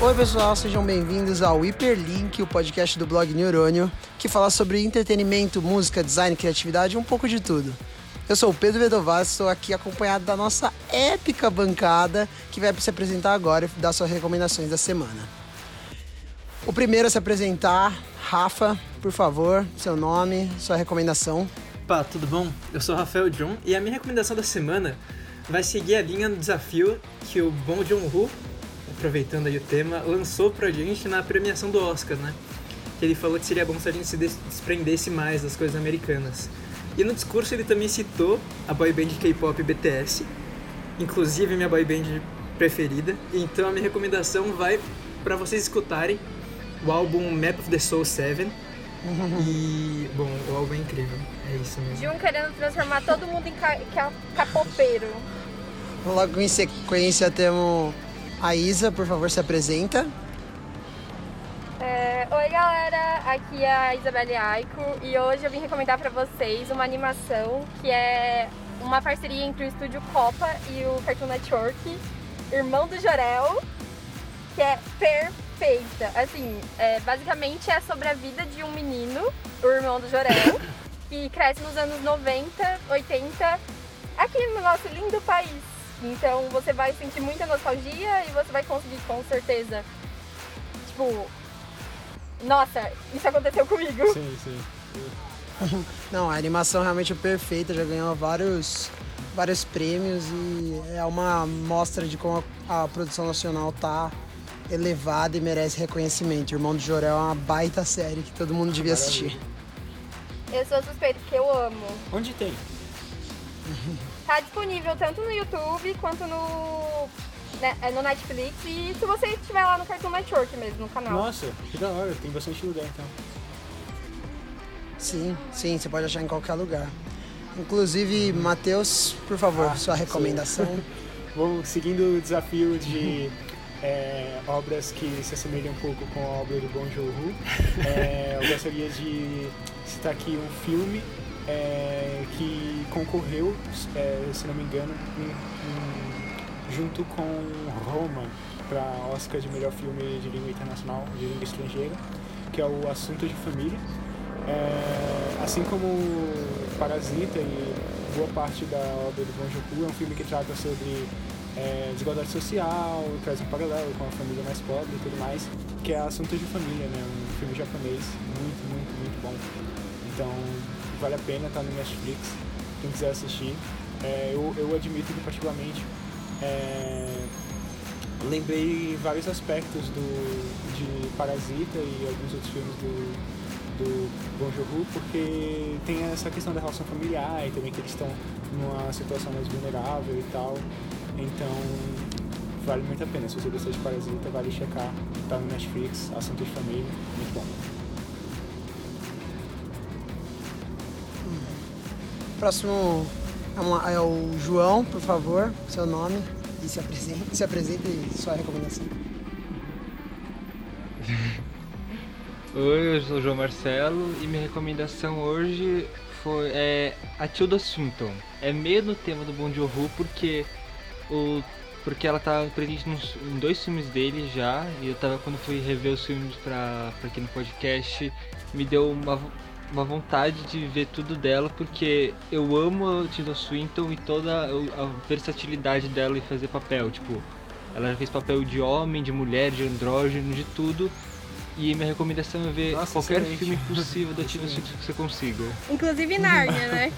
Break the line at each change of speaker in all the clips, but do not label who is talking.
Oi, pessoal, sejam bem-vindos ao Hiperlink, o podcast do blog Neurônio, que fala sobre entretenimento, música, design, criatividade e um pouco de tudo. Eu sou o Pedro Vedovaz, estou aqui acompanhado da nossa épica bancada, que vai se apresentar agora e dar suas recomendações da semana. O primeiro a se apresentar, Rafa, por favor, seu nome, sua recomendação.
Pá, tudo bom? Eu sou o Rafael John e a minha recomendação da semana vai seguir a linha do desafio que o Bom John Woo, aproveitando aí o tema, lançou pra gente na premiação do Oscar, né? Que ele falou que seria bom se a gente se desprendesse mais das coisas americanas. E no discurso ele também citou a boy band K-pop BTS, inclusive minha boy band preferida. Então a minha recomendação vai para vocês escutarem o álbum Map of the Soul 7. e, bom, o álbum é incrível. É isso mesmo.
De um querendo transformar todo mundo em ca capopeiro.
Logo em sequência temos a Isa, por favor, se apresenta.
É, oi galera, aqui é a Isabelle Aiko e hoje eu vim recomendar para vocês uma animação que é uma parceria entre o estúdio Copa e o Cartoon Network, Irmão do Jorel, que é perfeita. Assim, é, basicamente é sobre a vida de um menino, o irmão do Jorel, que cresce nos anos 90, 80, aqui no nosso lindo país. Então você vai sentir muita nostalgia e você vai conseguir com certeza, tipo, nossa, isso aconteceu comigo.
Sim, sim.
Não, a animação realmente é perfeita, já ganhou vários, vários prêmios e é uma mostra de como a, a produção nacional tá elevada e merece reconhecimento. Irmão do Jorel é uma baita série que todo mundo devia assistir.
Eu sou suspeita porque eu amo.
Onde tem?
Tá disponível tanto no YouTube quanto no, né, é no Netflix e se você estiver lá no Cartoon Network mesmo, no canal.
Nossa, que da hora, tem bastante lugar então.
Sim, sim, você pode achar em qualquer lugar. Inclusive, Matheus, por favor,
Ah,
sua recomendação.
Vou seguindo o desafio de é, obras que se assemelham um pouco com a obra do Bong Joon-ho. É, eu gostaria de citar aqui um filme é, que concorreu, é, se não me engano, em- em- junto com Roma para Oscar de melhor filme de língua internacional, de língua estrangeira, que é o Assunto de Família. É, assim como Parasita e boa parte da obra do Bong Joon-ho, é um filme que trata sobre é, desigualdade social, traz um paralelo com a família mais pobre e tudo mais, que é Assunto de Família, né? um filme japonês muito, muito, muito bom. Então vale a pena estar no Netflix, quem quiser assistir. É, eu, eu admito que particularmente é, lembrei vários aspectos do, de Parasita e alguns outros filmes do, do Bong Joon-ho, porque tem essa questão da relação familiar e também que eles estão numa situação mais vulnerável e tal. Então, vale muito a pena. Se você gostou de Parasita, vale checar. Tá no Netflix, Assunto de Família, muito bom.
Próximo é, é o João, por favor, seu nome e se apresente, se apresente e sua recomendação.
Oi, eu sou o João Marcelo e minha recomendação hoje foi é, a Tilda Swinton. É meio no tema do Bong Joon-ho porque o porque ela tá presente nos, em dois filmes dele já e eu tava quando fui rever os filmes pra, pra aqui no podcast me deu uma, uma vontade de ver tudo dela porque eu amo a Tilda Swinton e toda a, versatilidade dela em fazer papel, tipo ela já fez papel de homem, de mulher, de andrógeno, de tudo. E minha recomendação é ver
Nossa,
qualquer
excelente.
filme possível da Tilda Swinton que você consiga.
Inclusive Nárnia, né?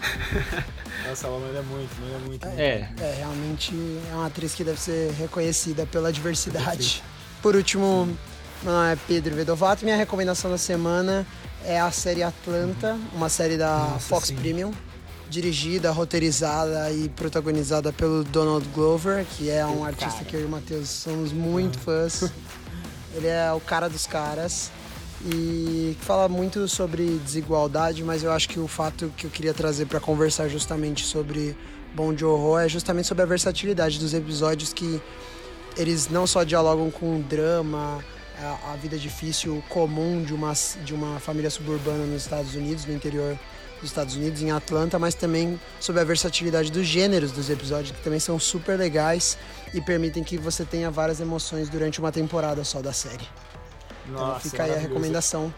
Nossa, ela manda muito, manda muito.
É,
É, realmente é uma atriz que deve ser reconhecida pela diversidade. Por último, meu nome é Pedro Vedovato e minha recomendação da semana é a série Atlanta, uma série da
Nossa,
Fox
sim.
Premium, dirigida, roteirizada e protagonizada pelo Donald Glover, que é um artista que eu e o Matheus somos muito fãs. Ele é o cara dos caras e fala muito sobre desigualdade, mas eu acho que o fato que eu queria trazer para conversar justamente sobre Bom Joon-ho é justamente sobre a versatilidade dos episódios que eles não só dialogam com o drama, a, a vida difícil comum de uma, de uma família suburbana nos Estados Unidos, no interior dos Estados Unidos, em Atlanta, mas também sobre a versatilidade dos gêneros dos episódios, que também são super legais e permitem que você tenha várias emoções durante uma temporada só da série. Então
Nossa,
fica aí a recomendação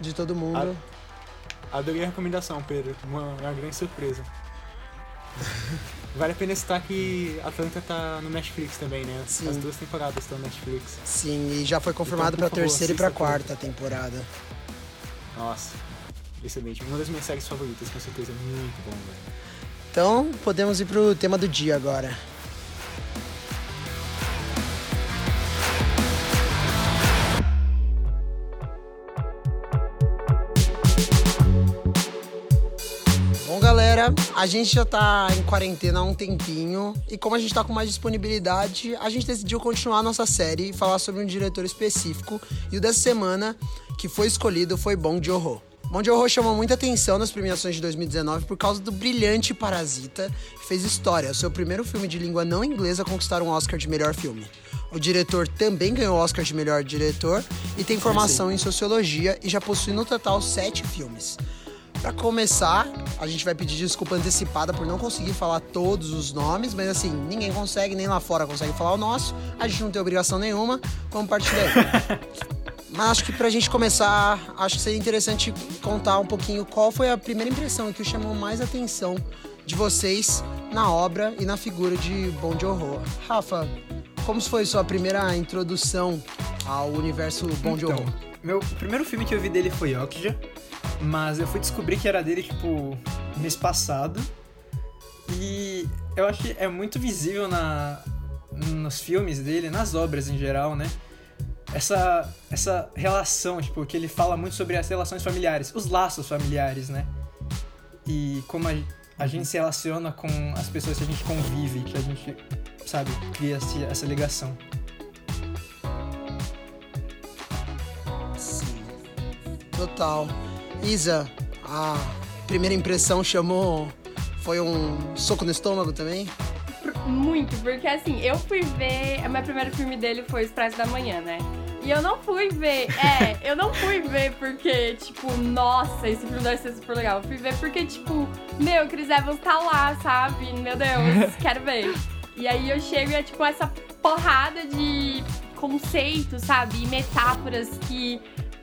de todo mundo.
Adorei a recomendação, Pedro. Uma, uma grande surpresa. Vale a pena citar que Atlanta tá no Netflix também, né?
Sim.
As duas temporadas estão no Netflix.
Sim, e já foi confirmado
Então,
pra
por favor,
terceira e
tudo.
quarta temporada.
Nossa, excelente. Uma das minhas séries favoritas, com certeza. Muito bom, velho.
Então, podemos ir pro tema do dia agora. Galera, a gente já tá em quarentena há um tempinho e como a gente tá com mais disponibilidade, a gente decidiu continuar a nossa série e falar sobre um diretor específico. E o dessa semana que foi escolhido foi Bong Joon-ho. Bong Joon-ho chamou muita atenção nas premiações de 2019 por causa do brilhante Parasita, que fez história, o seu primeiro filme de língua não inglesa a conquistar um Oscar de melhor filme. O diretor também ganhou o Oscar de melhor diretor e tem formação em sociologia e já possui no total sete filmes. Pra começar, a gente vai pedir desculpa antecipada por não conseguir falar todos os nomes, mas assim, ninguém consegue, nem lá fora consegue falar o nosso, a gente não tem obrigação nenhuma, vamos partir daí. mas acho que pra gente começar, acho que seria interessante contar um pouquinho qual foi a primeira impressão que chamou mais atenção de vocês na obra e na figura de Bong Joon-ho. Rafa, como foi sua primeira introdução ao universo Bong
Então,
Joon-ho?
meu primeiro filme que eu vi dele foi Okja, mas eu fui descobrir que era dele, tipo, mês passado. E eu acho que é muito visível na, nos filmes dele, nas obras em geral, né? Essa, essa relação, tipo, que ele fala muito sobre as relações familiares, os laços familiares, né? E como a, a gente se relaciona com as pessoas que a gente convive, que a gente, sabe, cria esse- essa ligação.
Sim. Total. Isa, a primeira impressão chamou. Foi um soco no estômago também?
Muito, porque assim, eu fui ver. O meu primeiro filme dele foi Expresso da Manhã, né? E eu não fui ver. É, eu não fui ver porque, tipo, nossa, esse filme deve ser super legal. Eu fui ver porque, tipo, meu, Chris Evans tá lá, sabe? Meu Deus, quero ver. E aí eu chego e é, tipo, essa porrada de conceitos, sabe? E metáforas que.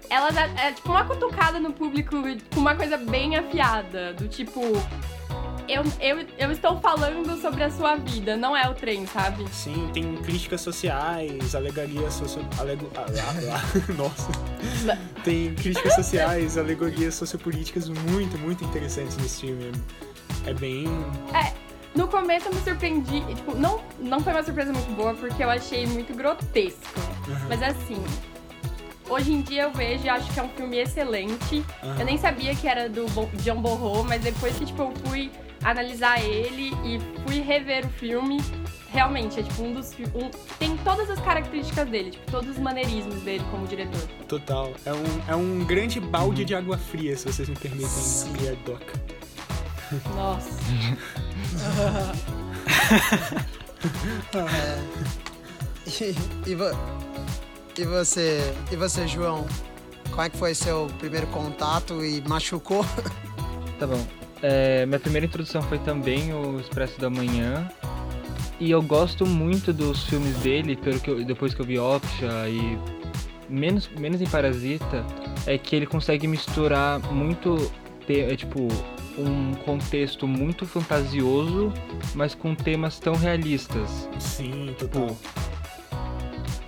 Elas é, é tipo uma cutucada no público com uma coisa bem afiada. Do tipo, eu, eu, eu estou falando sobre a sua vida, não é o trem, sabe?
Sim, tem críticas sociais, alegorias socio... Alego... ah, lá, lá. Nossa. Tem críticas sociais, alegorias sociopolíticas muito, muito interessantes nesse filme. É bem...
No começo eu me surpreendi, tipo, não, não foi uma surpresa muito boa porque eu achei muito grotesco.
Aham.
Mas assim, hoje em dia eu vejo e acho que é um filme excelente.
Aham.
Eu nem sabia que era do Bo- John Borro, mas depois que tipo, eu fui analisar ele e fui rever o filme, realmente é tipo um dos um, tem todas as características dele, tipo, todos os maneirismos dele como diretor.
Total. É um, é um grande balde de água fria, se vocês me permitem
Sim.
a piadoc.
Nossa.
E, e, vo- e você, e você, João? Como é que foi seu primeiro contato e machucou?
Tá bom. É, minha primeira introdução foi também o Expresso da Manhã. E eu gosto muito dos filmes dele, pelo que eu- depois que eu vi Optia e menos, menos em Parasita, é que ele consegue misturar muito, é, tipo, um contexto muito fantasioso, mas com temas tão realistas.
Sim, total.
Tipo,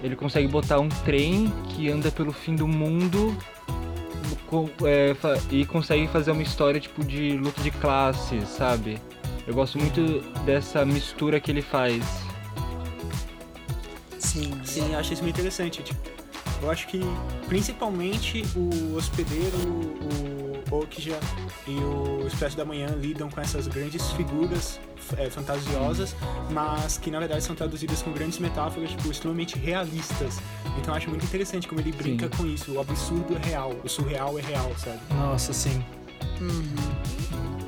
ele consegue botar um trem que anda pelo fim do mundo com- é, e consegue fazer uma história tipo de luta de classes, sabe? Eu gosto muito dessa mistura que ele faz.
Sim,
Sim, eu acho isso muito interessante. Tipo, eu acho que principalmente o hospedeiro, o Okja e o Expresso da Manhã lidam com essas grandes figuras é, fantasiosas, mas que na verdade são traduzidas com grandes metáforas, tipo, extremamente realistas. Então eu acho muito interessante como ele brinca com isso. O absurdo é real, o surreal é real, sabe?
Nossa, sim.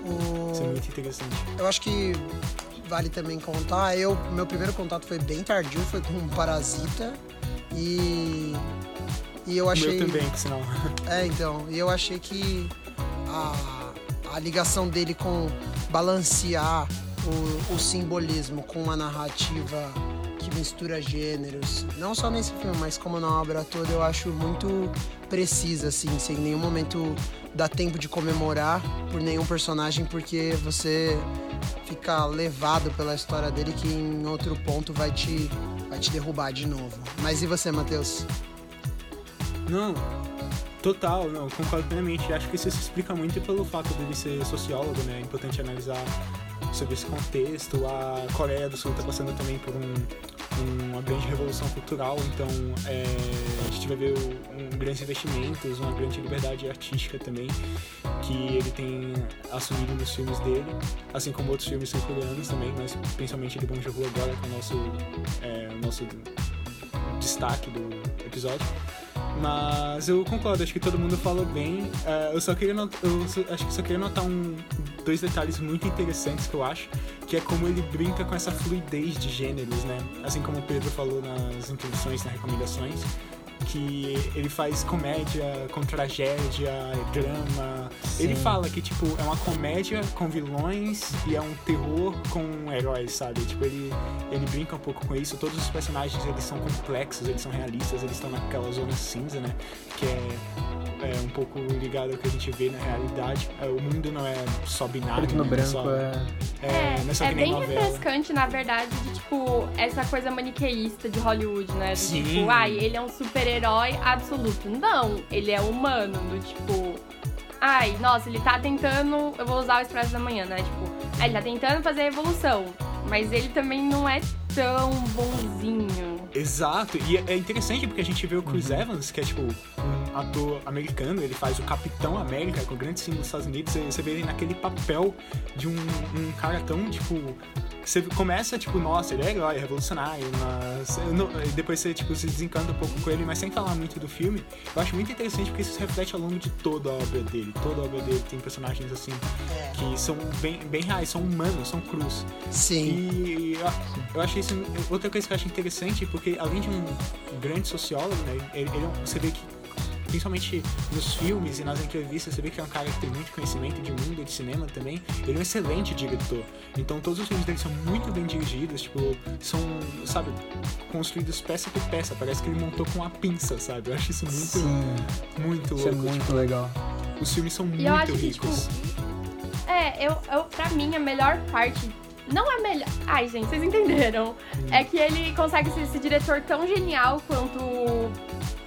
O-
Isso é muito interessante.
Eu acho que vale também contar. Eu, meu primeiro contato foi bem tardio, foi com um Parasita. E. E eu achei.
meu também, sinal.
É, então. E eu achei que a, a ligação dele com balancear o, o simbolismo com uma narrativa que mistura gêneros, não só nesse filme, mas como na obra toda, eu acho muito precisa, assim, sem nenhum momento dá tempo de comemorar por nenhum personagem, porque você fica levado pela história dele que em outro ponto vai te, vai te derrubar de novo. Mas e você, Matheus?
Não, total, não, concordo plenamente. Acho que isso se explica muito pelo fato dele ser sociólogo, né? É importante analisar sobre esse contexto. A Coreia do Sul está passando também por um, uma grande revolução cultural, então é, a gente vai ver um, grandes investimentos, uma grande liberdade artística também, que ele tem assumido nos filmes dele, assim como outros filmes sul-coreanos também, mas principalmente de Bong Joon-ho agora, que é o nosso, é, nosso destaque do episódio. Mas eu concordo, acho que todo mundo falou bem. Uh, eu só queria eu só, acho que só queria notar um, dois detalhes muito interessantes que eu acho, que é como ele brinca com essa fluidez de gêneros, né? Assim como o Pedro falou nas introduções, nas recomendações que ele faz comédia com tragédia, drama. Sim. Ele fala que, tipo, é uma comédia com vilões e é um terror com heróis, sabe? Tipo, ele, ele brinca um pouco com isso. Todos os personagens, eles são complexos, eles são realistas, eles estão naquela zona cinza, né? Que é é um pouco ligado ao que a gente vê na realidade. É, o mundo não é só binário.
Preto no
né?
branco
só,
é.
É, é, é bem novela. refrescante, na verdade, de tipo, essa coisa maniqueísta de Hollywood, né? De,
Sim.
tipo, ai, ele é um super-herói absoluto. Não, ele é humano, do tipo. Ai, nossa, ele tá tentando. Eu vou usar o Expresso da Manhã, né? Tipo, ele tá tentando fazer a evolução. Mas ele também não é tão bonzinho.
Exato, e é interessante porque a gente vê o Chris uhum. Evans, que é tipo um ator americano, ele faz o Capitão América, com o grande símbolo dos Estados Unidos, você vê ele naquele papel de um, um cara tão, tipo, você começa, tipo, nossa, ele é herói, é revolucionário, mas não, depois você, tipo, se desencanta um pouco com ele, mas sem falar muito do filme. Eu acho muito interessante porque isso se reflete ao longo de toda a obra dele. Toda a obra dele tem personagens, assim, é. que são bem, bem reais, são humanos, são crus.
Sim.
E eu, eu achei isso... Outra coisa que eu acho interessante, porque além de um grande sociólogo, né, ele, ele, é você vê que principalmente nos filmes e nas entrevistas, você vê que é um cara que tem muito conhecimento de mundo, de cinema também. Ele é um excelente diretor. Então todos os filmes dele são muito bem dirigidos, tipo, são, sabe, construídos peça por peça. Parece que ele montou com uma pinça, sabe? Eu acho isso muito, Sim. muito
isso
é
louco. é muito
tipo,
legal.
Os filmes são e muito ricos.
Que, tipo, é, eu, eu, pra mim, a melhor parte não é melhor. Ai, gente, vocês entenderam. É que ele consegue ser esse diretor tão genial quanto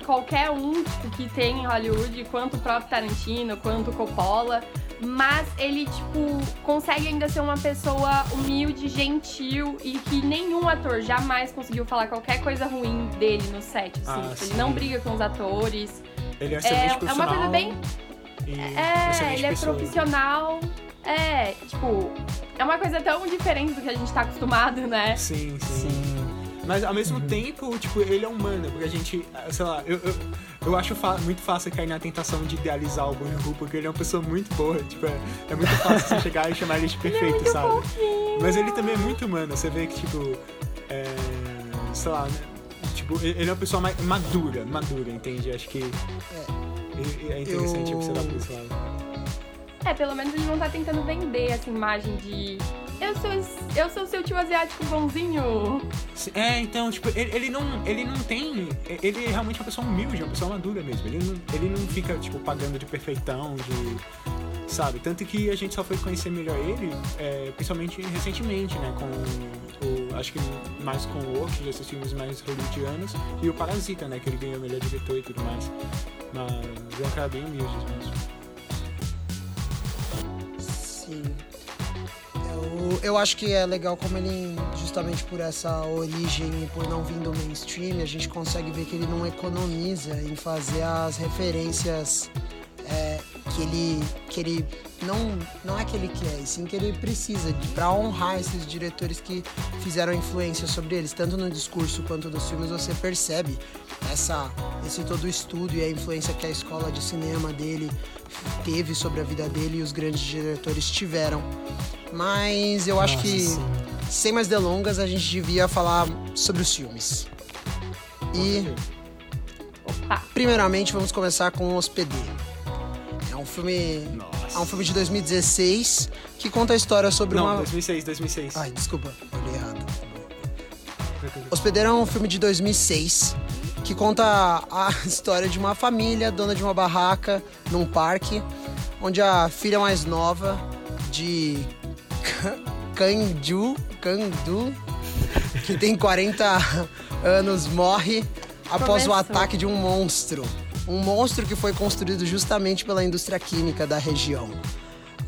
qualquer um tipo, que tem em Hollywood, quanto o próprio Tarantino, quanto o Coppola. Mas ele, tipo, consegue ainda ser uma pessoa humilde, gentil e que nenhum ator jamais conseguiu falar qualquer coisa ruim dele no set. Assim.
Ah,
ele não briga com os atores.
Ele é
é, é uma coisa bem.
É,
ele é
pessoa.
profissional. É, tipo, é uma coisa tão diferente do que a gente tá acostumado, né?
Sim, sim. sim. Mas ao mesmo uhum. tempo, tipo, ele é humano, porque a gente, sei lá, eu, eu, eu acho muito fácil cair na tentação de idealizar o Bonnie porque ele é uma pessoa muito boa, tipo, é, é muito fácil você chegar e chamar ele de perfeito,
ele é
sabe?
Fofinho.
Mas ele também é muito humano, você vê que, tipo, é, sei lá, né? Tipo, ele é uma pessoa mais madura, madura, entende? Acho que é, é interessante eu... observar por esse lado.
É, pelo menos ele não tá tentando vender essa imagem de eu sou, eu sou seu tio asiático bonzinho.
É, então, tipo, ele, ele, não, ele não tem. Ele é realmente uma pessoa humilde, uma pessoa madura mesmo. Ele não, ele não fica, tipo, pagando de perfeitão, de. Sabe? Tanto que a gente só foi conhecer melhor ele, é, principalmente recentemente, né? Com o. Acho que mais com o Orc, esses filmes mais hollywoodianos, e o Parasita, né? Que ele ganhou melhor diretor e tudo mais. Mas é um cara bem humilde mesmo.
Eu acho que é legal como ele, justamente por essa origem e por não vir do mainstream, a gente consegue ver que ele não economiza em fazer as referências é, que ele que ele não não é que ele quer, e sim que ele precisa para honrar esses diretores que fizeram influência sobre eles, tanto no discurso quanto nos filmes você percebe essa esse todo o estudo e a influência que a escola de cinema dele teve sobre a vida dele e os grandes diretores tiveram. Mas eu acho Nossa, que, sim. sem mais delongas, a gente devia falar sobre os filmes. E. Opa. Primeiramente, vamos começar com O Hospedeiro. É um filme.
Nossa.
É um filme de 2016 que conta a história sobre
Não,
uma.
2006, 2006.
Ai, desculpa, olhei errado. Hospedeiro é um filme de 2006 que conta a história de uma família dona de uma barraca num parque, onde a filha mais nova de Kanju, Kandu, que tem 40 anos, morre após o
Começou.
ataque de um monstro. Um monstro que foi construído justamente pela indústria química da região.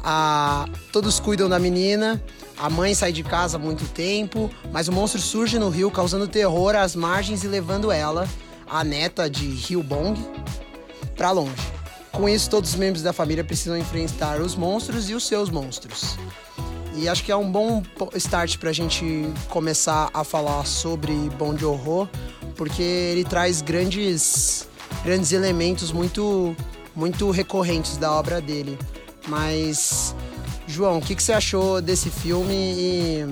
A- todos cuidam da menina, a mãe sai de casa há muito tempo, mas o monstro surge no rio causando terror às margens e levando ela, a neta de Ryubong, pra longe. Com isso, todos os membros da família precisam enfrentar os monstros e os seus monstros. E acho que é um bom start pra gente começar a falar sobre Bom Joon-ho, porque ele traz grandes, grandes elementos muito, muito recorrentes da obra dele. Mas, João, o que, que você achou desse filme e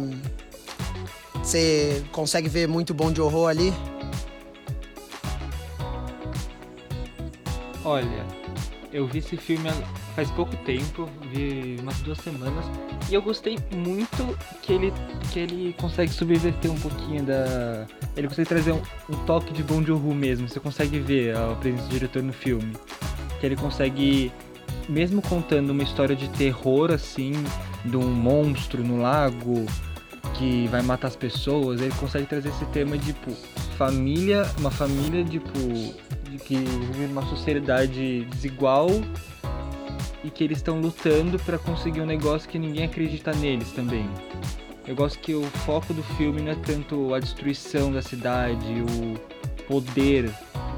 você consegue ver muito Bom Joon-ho ali?
Olha, eu vi esse filme faz pouco tempo, vi umas duas semanas, e eu gostei muito que ele, que ele consegue subverter um pouquinho da. Ele consegue trazer um, um toque de Bong Joon-ho mesmo, você consegue ver a presença do diretor no filme. Que ele consegue, mesmo contando uma história de terror assim, de um monstro no lago que vai matar as pessoas, ele consegue trazer esse tema de tipo, família, uma família tipo de que vive numa sociedade desigual e que eles estão lutando para conseguir um negócio que ninguém acredita neles também. Eu gosto que o foco do filme não é tanto a destruição da cidade, o poder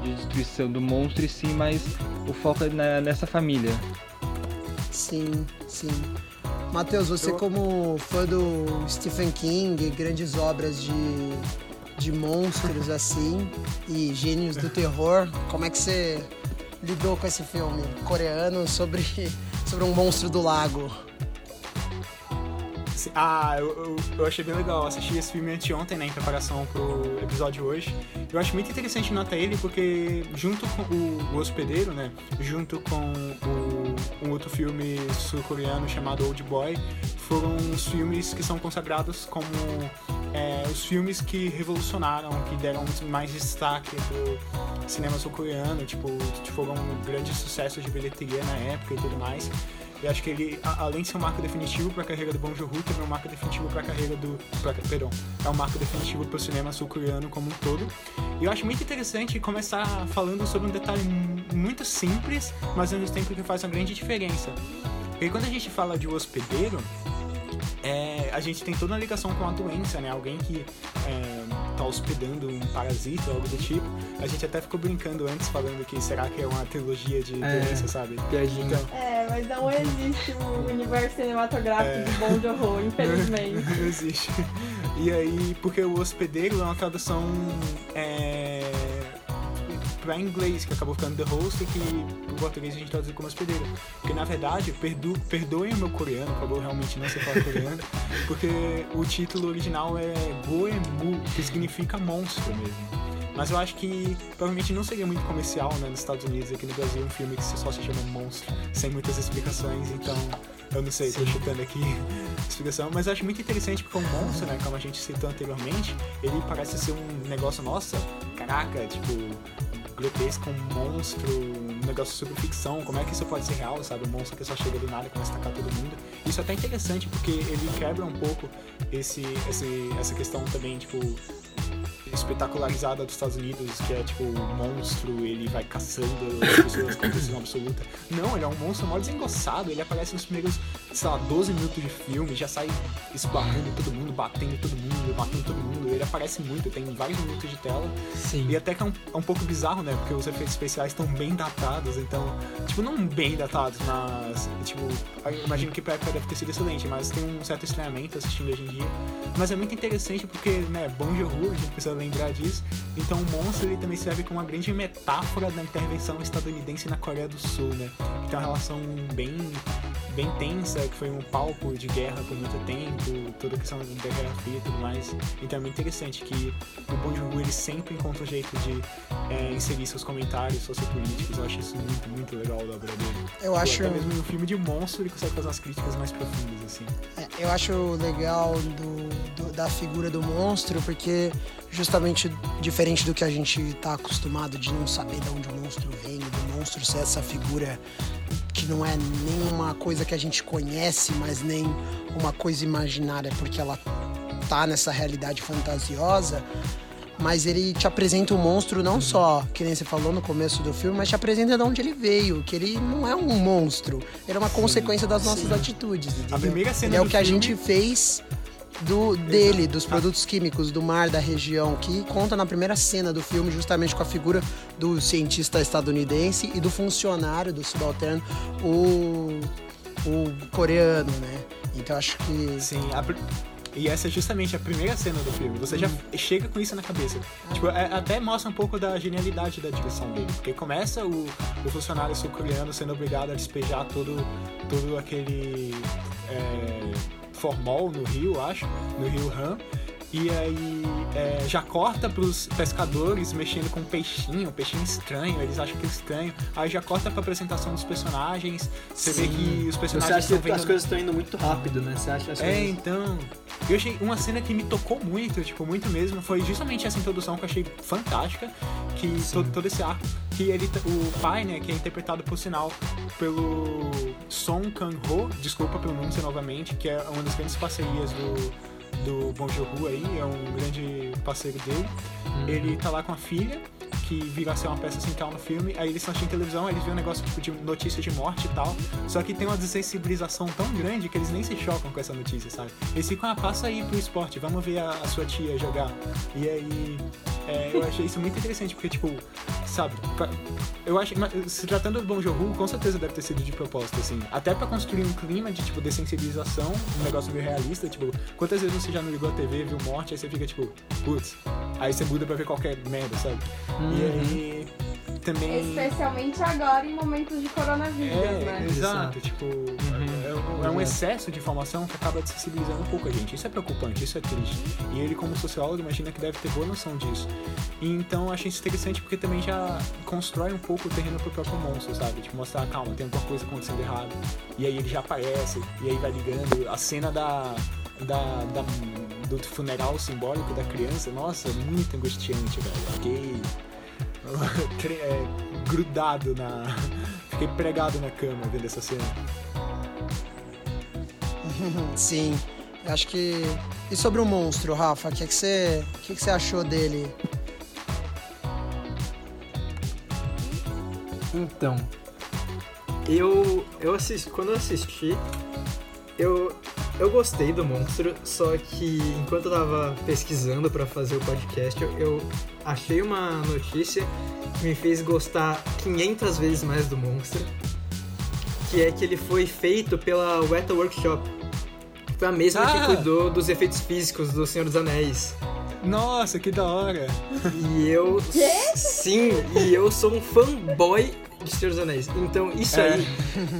de destruição do monstro e sim, mas o foco é na- nessa família.
Sim, sim. Matheus, você
Eu-
como fã do Stephen King, grandes obras de, de monstros assim e gênios do terror, como é que você lidou com esse filme coreano sobre, sobre um monstro do lago?
Ah, eu, eu, eu achei bem legal. Eu assisti esse filme anteontem, né, em preparação pro episódio hoje. Eu acho muito interessante notar ele porque, junto com o, o Hospedeiro, né, junto com o, um outro filme sul-coreano chamado Old Boy, foram os filmes que são consagrados como é, os filmes que revolucionaram, que deram mais destaque pro cinema sul-coreano, tipo, foram grandes sucessos de bilheteria na época e tudo mais. Eu acho que ele, além de ser um marco definitivo para a carreira do Bong Joon-ho, também é um marco definitivo para a carreira do, pra, perdão, é um marco definitivo para o cinema sul-coreano como um todo. E eu acho muito interessante começar falando sobre um detalhe mu- muito simples, mas ao mesmo tempo que faz uma grande diferença. Porque quando a gente fala de hospedeiro, é, a gente tem toda uma ligação com a doença, né? Alguém que é, tá hospedando um parasita ou algo do tipo. A gente até ficou brincando antes, falando que será que é uma trilogia de
É.
doença, sabe?
Piadinha.
Então,
É, mas não existe o universo cinematográfico de Bom Joon-ho, infelizmente.
Não existe. E aí, porque o hospedeiro é uma tradução é, pra inglês, que acabou ficando The Host, que pro português a gente traduziu como hospedeiro. Porque na verdade, perdo, perdoem o meu coreano, acabou realmente não ser falar coreano, porque o título original é Goemu, que significa monstro mesmo. Mas eu acho que provavelmente não seria muito comercial né, nos Estados Unidos e aqui no Brasil um filme que só se chama Monstro, sem muitas explicações, então eu não sei, tô
Sim.
chutando aqui explicação, mas eu acho muito interessante porque o monstro, né, como a gente citou anteriormente, ele parece ser um negócio, nossa, caraca, tipo, grotesco, um monstro, um negócio sobre ficção, como é que isso pode ser real, sabe? Um monstro que só chega do nada e começa a atacar todo mundo. Isso é até interessante porque ele quebra um pouco esse, esse, essa questão também, tipo, espetacularizada dos Estados Unidos, que é tipo um monstro, ele vai caçando as pessoas com precisão absoluta. Não, ele é um monstro mó desengoçado, ele aparece nos primeiros, sei lá, 12 minutos de filme, já sai esbarrando em todo mundo, batendo em todo mundo, matando todo mundo. Ele aparece muito, tem vários minutos de tela.
Sim.
E até que é um, é um pouco bizarro, né? Porque os efeitos especiais estão bem datados, então. Tipo, não bem datados, mas. Tipo, imagino que pra época deve ter sido excelente, mas tem um certo estranhamento assistindo hoje em dia. Mas é muito interessante porque, né, Bom Joon-ho, a gente precisa lembrar disso. Então o monstro ele também serve como uma grande metáfora da intervenção estadunidense na Coreia do Sul, né? Que tem uma relação bem bem tensa, que foi um palco de guerra por muito tempo, toda a questão da Guerra Fria e tudo mais. Então é muito interessante que o Joon-ho ele sempre encontra um jeito de é, inserir seus comentários sociopolíticos. Eu acho isso muito, muito legal da obra dele.
Eu
Tipo,
acho.
Até mesmo no filme de monstro ele consegue fazer umas críticas mais profundas, assim.
É, Eu acho legal do, do- da figura do monstro, porque justamente diferente do que a gente tá acostumado de não saber de onde o monstro vem, do monstro ser essa figura que não é nenhuma coisa que a gente conhece, mas nem uma coisa imaginária, porque ela tá nessa realidade fantasiosa. Mas ele te apresenta o monstro não só, que nem você falou no começo do filme, mas te apresenta de onde ele veio, que ele não é um monstro, ele é uma consequência das nossas atitudes. entendeu?
primeira cena
ele é o que a
filme-
gente fez do dele, dos produtos químicos do mar da região, que conta na primeira cena do filme justamente com a figura do cientista estadunidense e do funcionário do subalterno, o, o coreano, né? Então acho que
Sim, a e essa é justamente a primeira cena do filme. Você já chega com isso na cabeça. Tipo, é- até mostra um pouco da genialidade da direção dele. Porque começa o, o funcionário sul-coreano sendo obrigado a despejar todo, todo aquele é, formol no rio, acho, no rio Han. E aí é, já corta pros pescadores mexendo com um peixinho, um peixinho estranho, eles acham que é estranho. Aí já corta pra apresentação dos personagens. Você vê que os
Você
personagens
acha
estão
que
vendo...
as coisas estão indo muito rápido, né? Você acha as
É,
coisas...
então. Eu achei uma cena que me tocou muito, tipo, muito mesmo, foi justamente essa introdução que eu achei fantástica, que todo, todo esse arco, que ele, o pai, né, que é interpretado por sinal pelo Song Kang-ho, desculpa a pronúncia novamente, que é uma das grandes parcerias do do Bong Joon-ho aí, é um grande parceiro dele. Ele tá lá com a filha, que vira a ser uma peça central no filme. Aí eles estão assistindo televisão, eles veem um negócio tipo de notícia de morte e tal. Só que tem uma desensibilização tão grande que eles nem se chocam com essa notícia, sabe? Eles ficam, ah, passa aí pro esporte, vamos ver a, a sua tia jogar. E aí, é, eu achei isso muito interessante, porque, tipo, sabe, pra- eu acho, se tratando do Bom Joon com certeza deve ter sido de propósito, assim. Até pra construir um clima de, tipo, dessensibilização, um negócio meio realista, tipo, quantas vezes você já não ligou a TV, viu morte, aí você fica, tipo, putz, aí você muda pra ver qualquer merda, sabe? E aí, também...
Especialmente agora em momentos de coronavírus,
É,
né?
exato, tipo, é, um- é um excesso de informação que acaba desensibilizando um pouco a gente. Isso é preocupante, isso é triste. E ele, como sociólogo, imagina que deve ter boa noção disso. E então eu achei isso interessante porque também já constrói um pouco o terreno pro próprio monstro, sabe? Tipo, mostrar, calma, tem alguma coisa acontecendo errado. E aí ele já aparece, e aí vai ligando. A cena da. Da, da- do funeral simbólico da criança, nossa, muito angustiante, velho. Fiquei é, grudado na. Fiquei pregado na cama vendo essa cena.
Sim, acho que. E sobre o monstro, Rafa, o que, que, você, o que, que você achou dele?
Então, eu, eu assisti, quando eu assisti, eu, eu gostei do monstro, só que enquanto eu tava pesquisando pra fazer o podcast, eu, eu achei uma notícia que me fez gostar 500 vezes mais do monstro, que é que ele foi feito pela Weta Workshop. Foi a mesma
Ah!
que cuidou dos efeitos físicos do Senhor dos Anéis.
Nossa, que da hora!
E eu. Sim, e eu sou um fanboy de Senhor dos Anéis. Então isso
É.
aí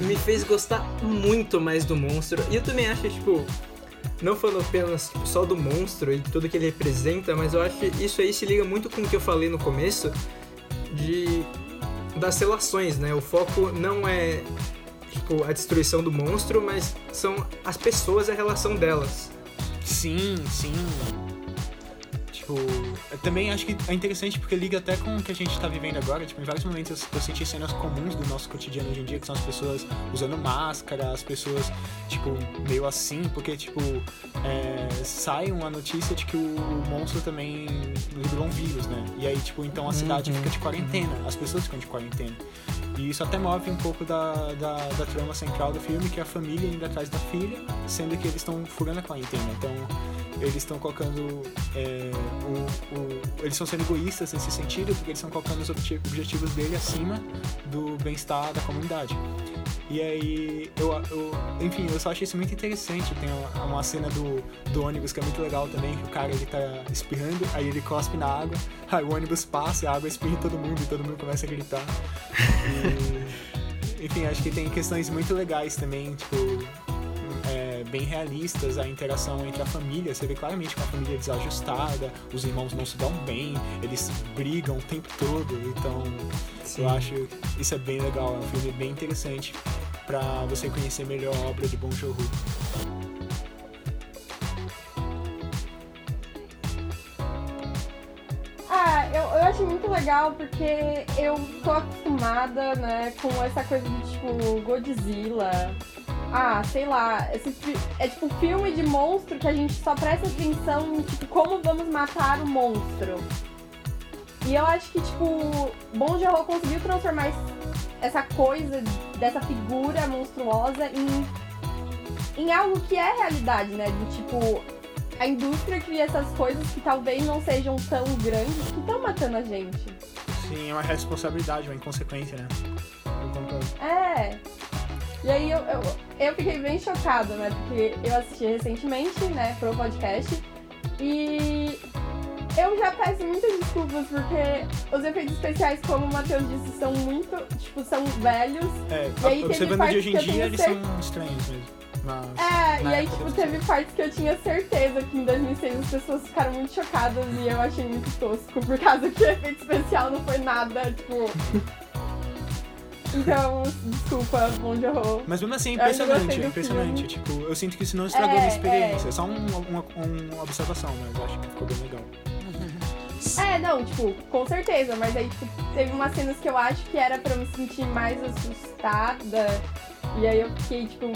me fez gostar muito mais do monstro. E eu também acho, tipo. Não falando apenas tipo, só do monstro e tudo que ele representa, mas eu acho que isso aí se liga muito com o que eu falei no começo de das relações, né? O foco não é tipo a destruição do monstro, mas são as pessoas e a relação delas.
Sim, sim. Tipo, também acho que é interessante porque liga até com o que a gente tá vivendo agora. Tipo, em vários momentos eu, senti cenas comuns do nosso cotidiano hoje em dia, que são as pessoas usando máscara, as pessoas, tipo, meio assim, porque, tipo, é, sai uma notícia de que o, monstro também liberou um vírus, né? E aí, tipo, então a cidade fica de quarentena, as pessoas ficam de quarentena. E isso até move um pouco da, da, da trama central do filme, que é a família indo atrás da filha, sendo que eles estão furando a quarentena. Então, eles estão colocando. é, o, o- eles estão sendo egoístas nesse sentido, porque eles estão colocando os obje- objetivos dele acima do bem-estar da comunidade. E aí, eu, eu- enfim, eu só achei isso muito interessante. Tem uma, uma cena do, do ônibus que é muito legal também, que o cara ele tá espirrando, aí ele cospe na água, aí o ônibus passa, a água espirra em todo mundo e todo mundo começa a gritar. E, enfim, acho que tem questões muito legais também, tipo, bem realistas, a interação entre a família. Você vê claramente que uma família desajustada, os irmãos não se dão bem, eles brigam o tempo todo. Então,
Sim.
eu acho isso é bem legal. É um filme bem interessante pra você conhecer melhor a obra de Bong Joon-ho.
Ah, eu, eu achei muito legal porque eu tô acostumada, né, com essa coisa de tipo Godzilla. Ah, sei lá, é tipo filme de monstro que a gente só presta atenção em tipo como vamos matar o monstro. E eu acho que tipo Bong Joon-ho conseguiu transformar essa coisa dessa figura monstruosa em em algo que é realidade, né? De tipo a indústria cria essas coisas que talvez não sejam tão grandes que estão matando a gente.
Sim, é uma responsabilidade, uma inconsequência, né?
É. E aí eu, eu, eu fiquei bem chocada, né? Porque eu assisti recentemente, né, pro podcast. E eu já peço muitas desculpas porque os efeitos especiais, como o Matheus disse, são muito, tipo, são velhos.
É,
E aí teve
observando de
partes
hoje em dia, eles são estranhos mesmo. Mas,
É, e aí, tipo, teve partes que eu tinha certeza que em 2006 as pessoas ficaram muito chocadas e eu achei muito tosco, por causa que o efeito especial não foi nada, tipo. Então, desculpa, Bom de horror.
Mas mesmo assim, é impressionante, é impressionante. Tipo, eu sinto que isso não estragou
É,
a minha experiência. É só um- uma, uma observação, mas eu acho que ficou bem legal.
É, não, tipo, com certeza, mas aí, tipo, teve umas cenas que eu acho que era pra eu me sentir mais assustada. E aí eu fiquei, tipo,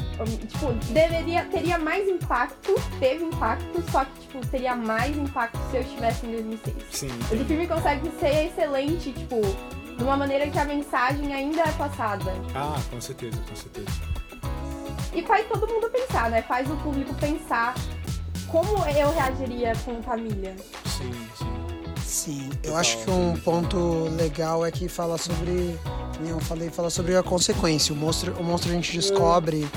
tipo, deveria, teria mais impacto, teve impacto, só que, tipo, teria mais impacto se eu estivesse em 2006.
Sim.
Esse filme consegue ser excelente, tipo, de uma maneira que a mensagem ainda é passada.
Ah, com certeza, com certeza.
E faz todo mundo pensar, né? Faz o público pensar como eu reagiria com família.
Sim, sim.
Sim, eu acho que um ponto legal é que fala sobre, eu falei, fala sobre a consequência. O monstro, o monstro a gente descobre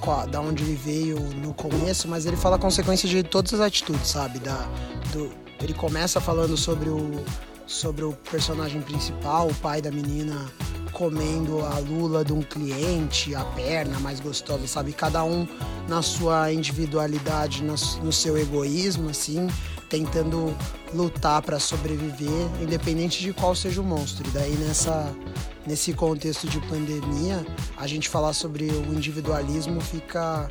qual, da onde ele veio no começo, mas ele fala a consequência de todas as atitudes, sabe? Da, do, ele começa falando sobre o, sobre o personagem principal, o pai da menina comendo a lula de um cliente, a perna mais gostosa, sabe? Cada um na sua individualidade, no seu egoísmo, assim, tentando lutar para sobreviver, independente de qual seja o monstro. E daí nessa nesse contexto de pandemia, a gente falar sobre o individualismo fica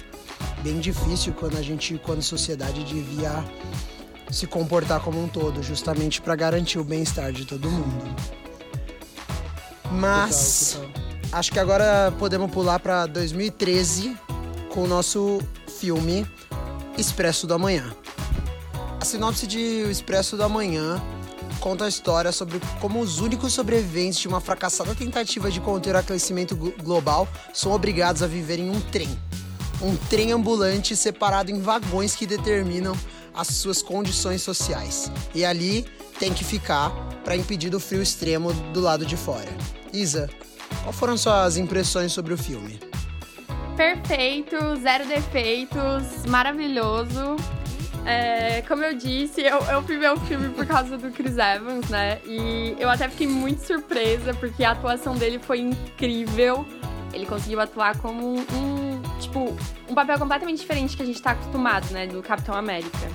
bem difícil quando a gente, quando a sociedade devia se comportar como um todo, justamente para garantir o bem-estar de todo mundo. Mas acho que agora podemos pular para 2013 com o nosso filme Expresso do Amanhã. A sinopse de O Expresso do Amanhã conta a história sobre como os únicos sobreviventes de uma fracassada tentativa de conter o aquecimento glo- global são obrigados a viver em um trem. Um trem ambulante separado em vagões que determinam as suas condições sociais. E ali tem que ficar para impedir do frio extremo do lado de fora. Isa, quais foram suas impressões sobre o filme?
Perfeito, zero defeitos, maravilhoso. É, como eu disse, eu, eu fui ver o filme por causa do Chris Evans, né? E eu até fiquei muito surpresa, porque a atuação dele foi incrível. Ele conseguiu atuar como um, tipo, um papel completamente diferente que a gente tá acostumado, né? Do Capitão América.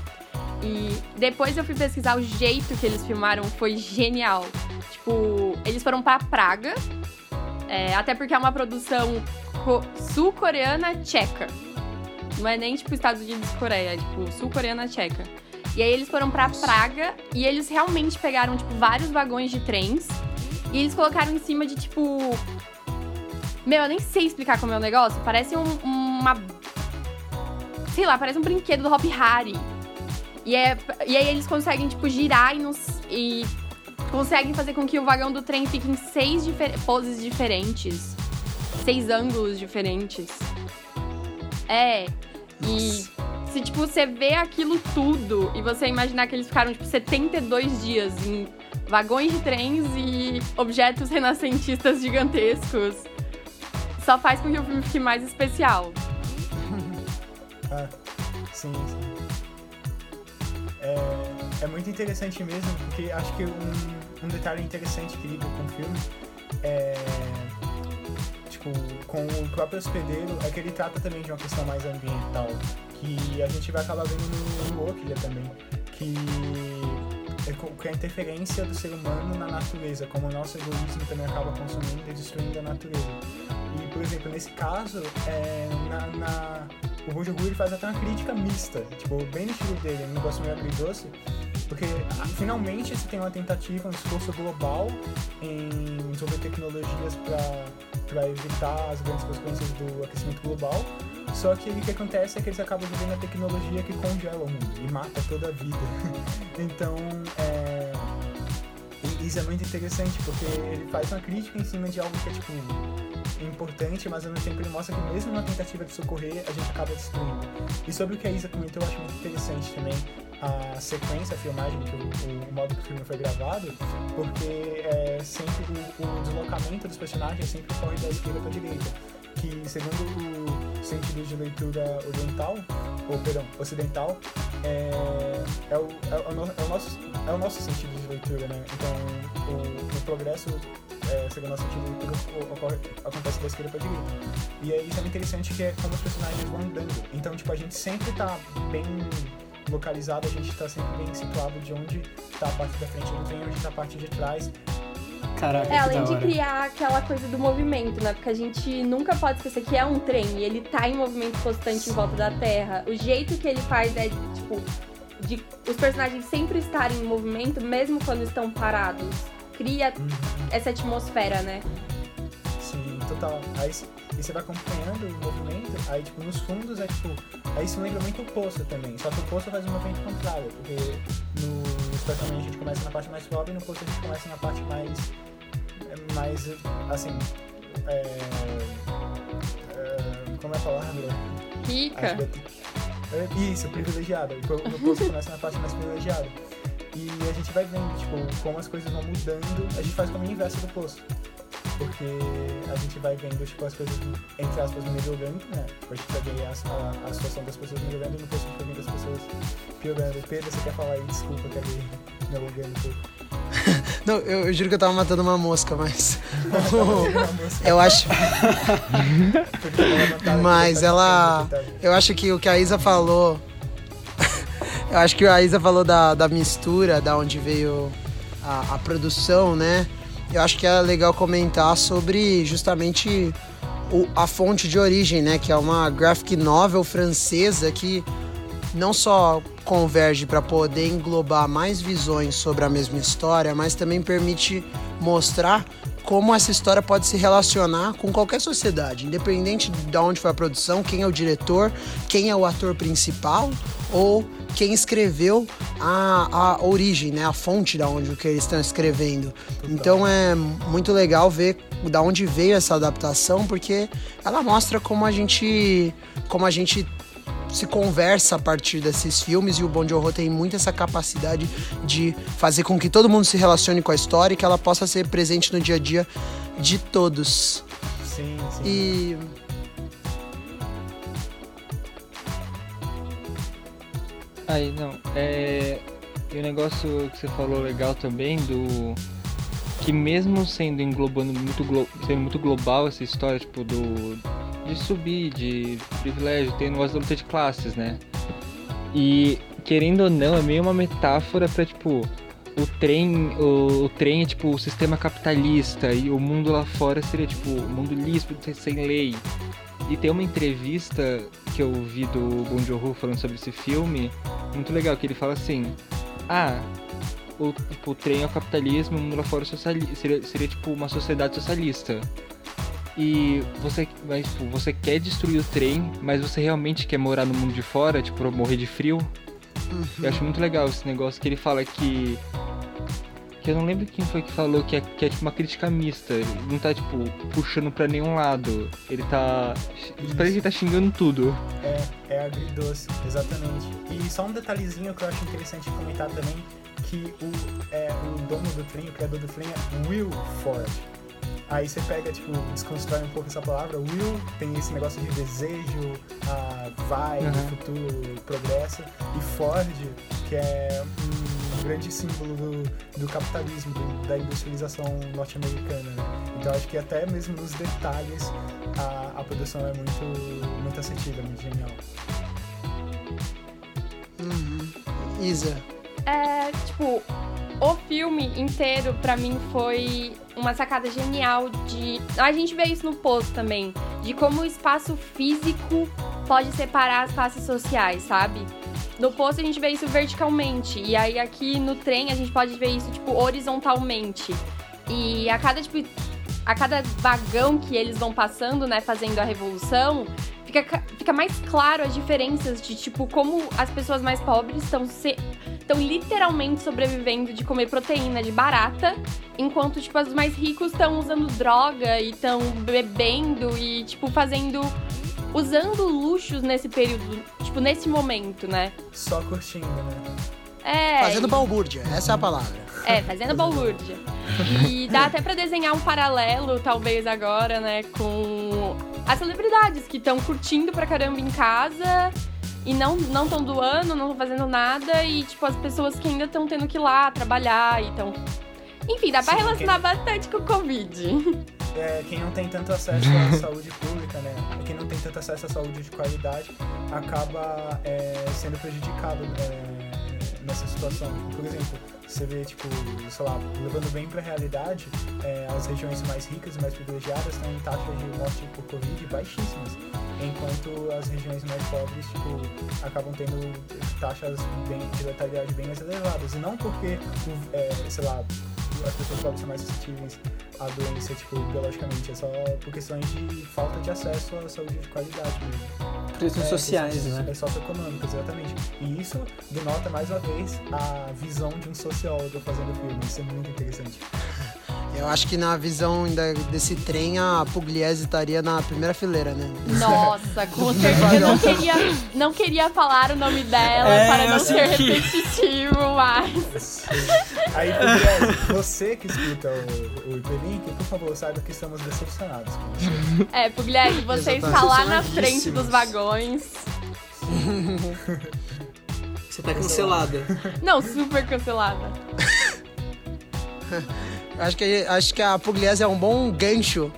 E depois eu fui pesquisar o jeito que eles filmaram, foi genial. Tipo, eles foram pra Praga, é, até porque é uma produção co- sul-coreana tcheca. Não é nem tipo Estados Unidos e Coreia, é tipo sul-coreana tcheca. E aí eles foram pra Praga e eles realmente pegaram tipo vários vagões de trens e eles colocaram em cima de tipo meu, eu nem sei explicar como é o negócio. Parece um, uma sei lá, parece um brinquedo do Hop Harry. E, é, e aí eles conseguem tipo girar e, nos- e conseguem fazer com que o vagão do trem fique em seis difer- poses diferentes. Seis ângulos diferentes. É. E se, tipo, você vê aquilo tudo e você imaginar que eles ficaram, tipo, 72 dias em vagões de trens e objetos renascentistas gigantescos, só faz com que o filme fique mais especial.
Ah, sim, sim. É, é muito interessante mesmo, porque acho que um, um detalhe interessante que liga com o filme é. tipo, com o próprio hospedeiro, é que ele trata também de uma questão mais ambiental, que a gente vai acabar vendo no, Oakley também, que é a interferência do ser humano na natureza, como o nosso egoísmo também acaba consumindo e destruindo a natureza. E, por exemplo, nesse caso, é, na, na- o Bojo ele faz até uma crítica mista, tipo, bem no estilo dele, um negócio meio agridoce, porque ah, finalmente você tem uma tentativa, um esforço global em desenvolver tecnologias para evitar as grandes consequências do aquecimento global. Só que o que acontece é que eles acabam vivendo a tecnologia que congela o mundo e mata toda a vida. então, é, isso é muito interessante porque ele faz uma crítica em cima de algo que é tipo importante, mas ao mesmo tempo ele mostra que mesmo na tentativa de socorrer, a gente acaba destruindo. E sobre o que a Isa comentou, eu acho muito interessante também a sequência, a filmagem, que o, o modo que o filme foi gravado, porque é, sempre o, o deslocamento dos personagens sempre corre da esquerda para direita, que segundo o sentido de leitura oriental, ou perdão, ocidental, é, é, o, é, o, é o nosso, é o nosso sentido de leitura, né? Então o, o progresso é, segundo o nosso sentido de leitura, o- ocorre, acontece da esquerda para direita. E aí isso é muito interessante que é como os personagens vão andando. Então, tipo, a gente sempre tá bem localizado, a gente tá sempre bem situado de onde tá a parte da frente do trem, onde tá a parte de trás.
Caraca,
É, além de criar aquela coisa do movimento, né? Porque a gente nunca pode esquecer que é um trem e ele tá em movimento constante em volta da Terra. O jeito que ele faz é, tipo, de os personagens sempre estarem em movimento, mesmo quando estão parados. Cria essa atmosfera, né?
Sim, total. Aí você vai acompanhando o movimento, aí tipo, nos fundos é tipo. Aí isso lembra muito o poço também. Só que o poço faz um movimento contrário, porque no Spider-Man a gente começa na parte mais suave e no poço a gente começa na parte mais. é, mais assim. É, é, como é a palavra?
Rica.
Te- é, Isso, privilegiada. O poço começa na parte mais privilegiada. E a gente vai vendo, tipo, como as coisas vão mudando. A gente faz o caminho inverso do poço. Porque a gente vai vendo, tipo, as coisas, entre aspas, melhorando, né? A gente vai ver a, a, a situação das pessoas melhorando e no poço a gente vai vendo as pessoas piorando. Pedro, você quer falar aí? Desculpa, que acabei me alongando um pouco.
Não, eu, eu juro que eu tava matando uma mosca, mas. Eu acho. Mas
tá
ela.
coitado.
Eu acho que o que a Isa falou. Eu acho que a Isa falou da, da mistura, da onde veio a, a produção, né? Eu acho que é legal comentar sobre justamente o- a fonte de origem, né? Que é uma graphic novel francesa que não só converge para poder englobar mais visões sobre a mesma história, mas também permite mostrar como essa história pode se relacionar com qualquer sociedade, independente de onde foi a produção, quem é o diretor, quem é o ator principal ou quem escreveu a, a origem, né, a fonte da onde o que eles estão escrevendo. Então é muito legal ver da onde veio essa adaptação, porque ela mostra como a gente como a gente se conversa a partir desses filmes e o Bon Joon-ho tem muito essa capacidade de fazer com que todo mundo se relacione com a história e que ela possa ser presente no dia a dia de todos.
Sim, sim.
E
Aí, não, é. E o negócio que você falou legal também do. Que mesmo sendo englobando muito, glo... sendo muito global essa história, tipo, do. De subir, de privilégio, tem o negócio da luta de classes, né? E querendo ou não, é meio uma metáfora pra, tipo, o trem. O, o trem é tipo o sistema capitalista e o mundo lá fora seria tipo o mundo lícito, sem lei. E tem uma entrevista que eu vi do Bon Joon-ho falando sobre esse filme, muito legal, que ele fala assim: Ah, o, tipo, o trem é o capitalismo, o mundo lá fora é seria, seria tipo uma sociedade socialista. E você, mas, tipo, você quer destruir o trem, mas você realmente quer morar no mundo de fora, tipo, morrer de frio? Eu acho muito legal esse negócio que ele fala que. Que eu não lembro quem foi que falou que é, que é tipo uma crítica mista. Ele não tá, tipo, puxando pra nenhum lado. Ele tá. Parece que ele tá xingando tudo.
É, é agridoce, exatamente. E só um detalhezinho que eu acho interessante comentar também, que o, é, o dono do trem, o criador do trem é Will Ford. Aí você pega, tipo, desconstrói um pouco essa palavra. Will tem esse negócio de desejo, vai,
Uhum.
futuro, progresso. E Ford, que é um um grande símbolo do, do capitalismo, do, da industrialização norte-americana. Né? Então acho que até mesmo nos detalhes a, a produção é muito, muito assertiva, muito genial.
Uhum. Isa.
É, tipo, o filme inteiro pra mim foi uma sacada genial de. A gente vê isso no post também, de como o espaço físico pode separar as classes sociais, sabe? No posto a gente vê isso verticalmente. E aí aqui no trem a gente pode ver isso, tipo, horizontalmente. E a cada, tipo, a cada vagão que eles vão passando, né, fazendo a revolução, fica, fica mais claro as diferenças de, tipo, como as pessoas mais pobres estão se estão literalmente sobrevivendo de comer proteína de barata, enquanto, tipo, os mais ricos estão usando droga e estão bebendo e, tipo, fazendo usando luxos nesse período, tipo, nesse momento, né?
Só curtindo, né?
É.
Fazendo balbúrdia, essa é a palavra.
É, fazendo balbúrdia. E dá até pra desenhar um paralelo, talvez agora, né, com as celebridades que estão curtindo pra caramba em casa e não não estão doando, não estão fazendo nada e, tipo, as pessoas que ainda estão tendo que ir lá trabalhar e estão. Enfim, dá pra
Sim,
relacionar bastante com o Covid.
É, quem não tem tanto acesso à saúde pública, né? Quem não tem tanto acesso à saúde de qualidade acaba é, sendo prejudicado é, nessa situação. Por exemplo, você vê, tipo, sei lá, levando bem pra realidade, é, as regiões mais ricas e mais privilegiadas têm taxas de morte por Covid baixíssimas, enquanto as regiões mais pobres, tipo, acabam tendo taxas bem, de letalidade bem mais elevadas. E não porque, é, sei lá, as pessoas pobres são mais suscetíveis à doença, tipo, biologicamente, é só por questões de falta de acesso à saúde de qualidade mesmo.
Questões
É,
sociais,
questões
né?
é, socioeconômicas, exatamente. E isso denota mais uma vez a visão de um sociólogo fazendo filme. Isso é muito interessante.
Eu acho que na visão desse trem, a Pugliese estaria na primeira fileira, né?
Nossa, com certeza. Eu não queria, não queria falar o nome dela
É,
para não ser
senti.
repetitivo, mas.
Aí, Gabriel, você que escuta o, o Hiperlink, por favor, saiba que estamos decepcionados com você.
É, Pugliese, você está lá na frente dos vagões.
Você tá cancelada.
Não, super cancelada.
Acho que, acho que a Pugliese é um bom gancho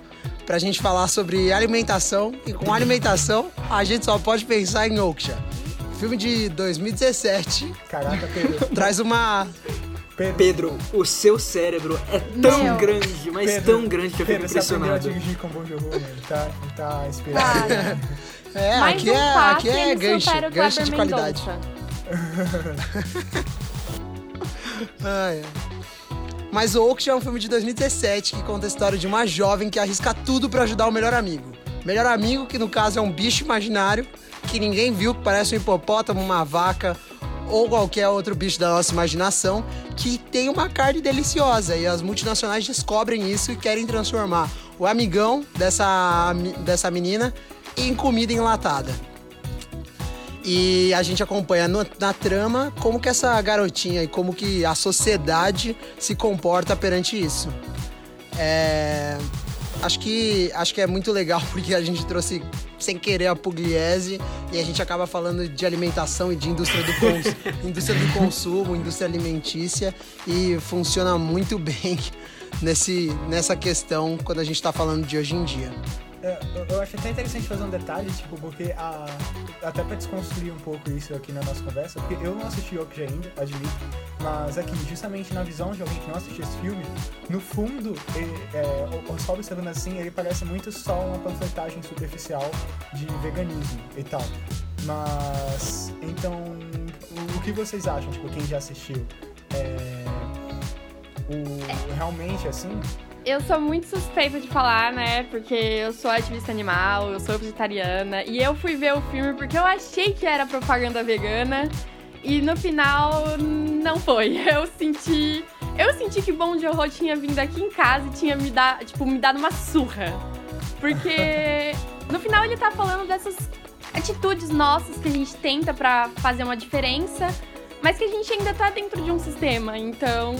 pra gente falar sobre alimentação. E com alimentação, a gente só pode pensar em Oksha. Filme de 2017
Caraca, Pedro.
traz uma.
Pedro,
Pedro, o seu cérebro é tão
Meu.
grande, mas
Pedro,
tão grande que eu fico
Pedro, a
impressionado.
dirigir com Bom Jogo, né? Tá, tá inspirado.
Cara,
É,
mais
aqui
um
é, aqui é
ele
gancho, gancho de qualidade. Ai, ai. Mas o Oksha é um filme de 2017 que conta a história de uma jovem que arrisca tudo pra ajudar o melhor amigo. Melhor amigo, que no caso é um bicho imaginário que ninguém viu, que parece um hipopótamo, uma vaca ou qualquer outro bicho da nossa imaginação, que tem uma carne deliciosa. E as multinacionais descobrem isso e querem transformar o amigão dessa, dessa menina em comida enlatada. E a gente acompanha no- na trama como que essa garotinha e como que a sociedade se comporta perante isso. É, Acho que, acho que é muito legal porque a gente trouxe sem querer a Pugliese e a gente acaba falando de alimentação e de indústria do, cons- indústria do consumo, indústria alimentícia e funciona muito bem nesse, nessa questão quando a gente está falando de hoje em dia.
É, eu, acho até interessante fazer um detalhe, tipo, porque a, até pra desconstruir um pouco isso aqui na nossa conversa, porque eu não assisti Okja ainda, admito, mas aqui, justamente na visão de alguém que não assistiu esse filme, no fundo, ele, é, o- só observando assim, ele parece muito só uma panfletagem superficial de veganismo e tal. Mas, então, o, o que vocês acham, tipo, quem já assistiu? É, o, realmente, assim,
Eu sou muito suspeita de falar, né? Porque eu sou ativista animal, eu sou vegetariana. E eu fui ver o filme porque eu achei que era propaganda vegana. E no final, não foi. Eu senti. Eu senti que Bom Joe tinha vindo aqui em casa e tinha me, dar, tipo, me dado uma surra. Porque no final ele tá falando dessas atitudes nossas que a gente tenta pra fazer uma diferença, mas que a gente ainda tá dentro de um sistema. Então,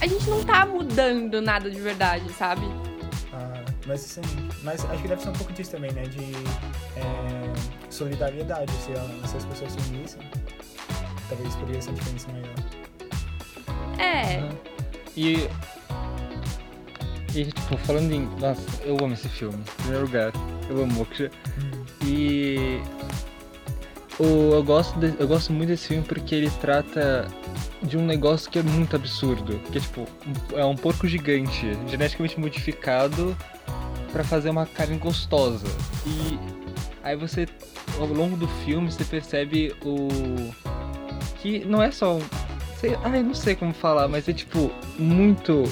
a gente não tá mudando nada de verdade, sabe?
Ah, mas assim, mas acho que deve ser um pouco disso também, né? De é, solidariedade, se, a- se as pessoas se unissem, talvez poderia ser uma diferença maior.
É.
E. E, tipo, falando em. Nossa, eu amo esse filme. Em primeiro lugar, eu amo Moksha. E. O, eu, gosto de- eu gosto muito desse filme porque ele trata de um negócio que é muito absurdo. Que é tipo, é um porco gigante, geneticamente modificado pra fazer uma carne gostosa. E aí você, ao longo do filme, você percebe o. que não é só um. Sei, ai, não sei como falar, mas é tipo, muito.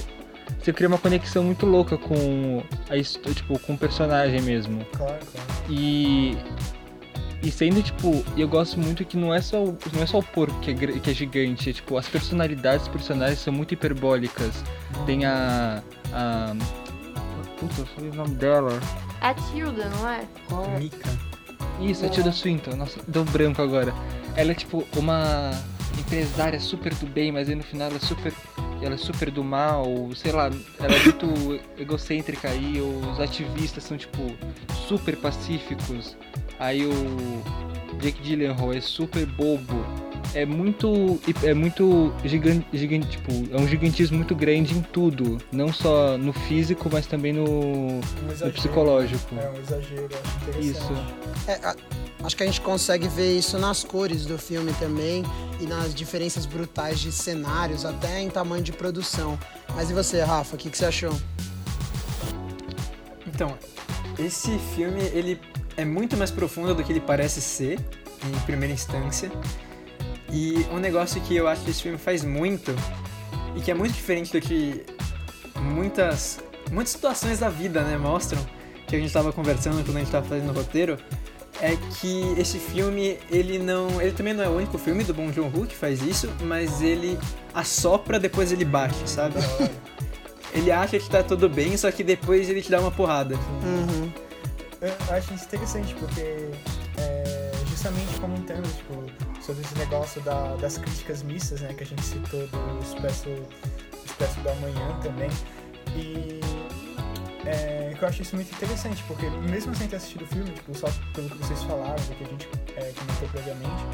Você cria uma conexão muito louca com a tipo, com o personagem mesmo.
Claro, claro.
E. E sendo, tipo, eu gosto muito que não é só, o- não é só o porco que é, que é gigante, é, tipo, as personalidades dos personagens são muito hiperbólicas. Tem a. a. Puta, eu falei o nome dela.
A Tilda, não é?
Mika.
Isso, a Tilda Swinton, nossa, deu branco agora. Ela é tipo uma empresária super do bem, mas aí no final ela é super. Ela é super do mal, sei lá, ela é muito egocêntrica aí, os ativistas são tipo super pacíficos. Aí o Jake Gyllenhaal é super bobo. É muito. É muito gigante, gigante. Tipo, é um gigantismo muito grande em tudo. Não só no físico, mas também no,
Um
no
exagero.
psicológico.
É um exagero, acho interessante.
Isso.
É, a- acho que a gente consegue ver isso nas cores do filme também e nas diferenças brutais de cenários, até em tamanho de produção. Mas e você, Rafa, o que, que você achou?
Então, esse filme ele é muito mais profundo do que ele parece ser em primeira instância. E um negócio que eu acho que esse filme faz muito e que é muito diferente do que muitas muitas situações da vida, né, mostram que a gente estava conversando quando a gente estava fazendo o roteiro é que esse filme ele não ele também não é o único filme do Bong Joon-ho que faz isso, mas ele assopra depois ele bate, sabe? Ele acha que tá tudo bem, só que depois ele te dá uma porrada.
Uhum.
Eu acho isso interessante porque é, justamente comentando tipo, sobre esse negócio da- das críticas mistas, né, que a gente citou do Expresso, Expresso da Manhã também. E é, que eu acho isso muito interessante, porque mesmo sem ter assistido o filme, tipo, só pelo que vocês falaram, do que a gente é, comentou previamente,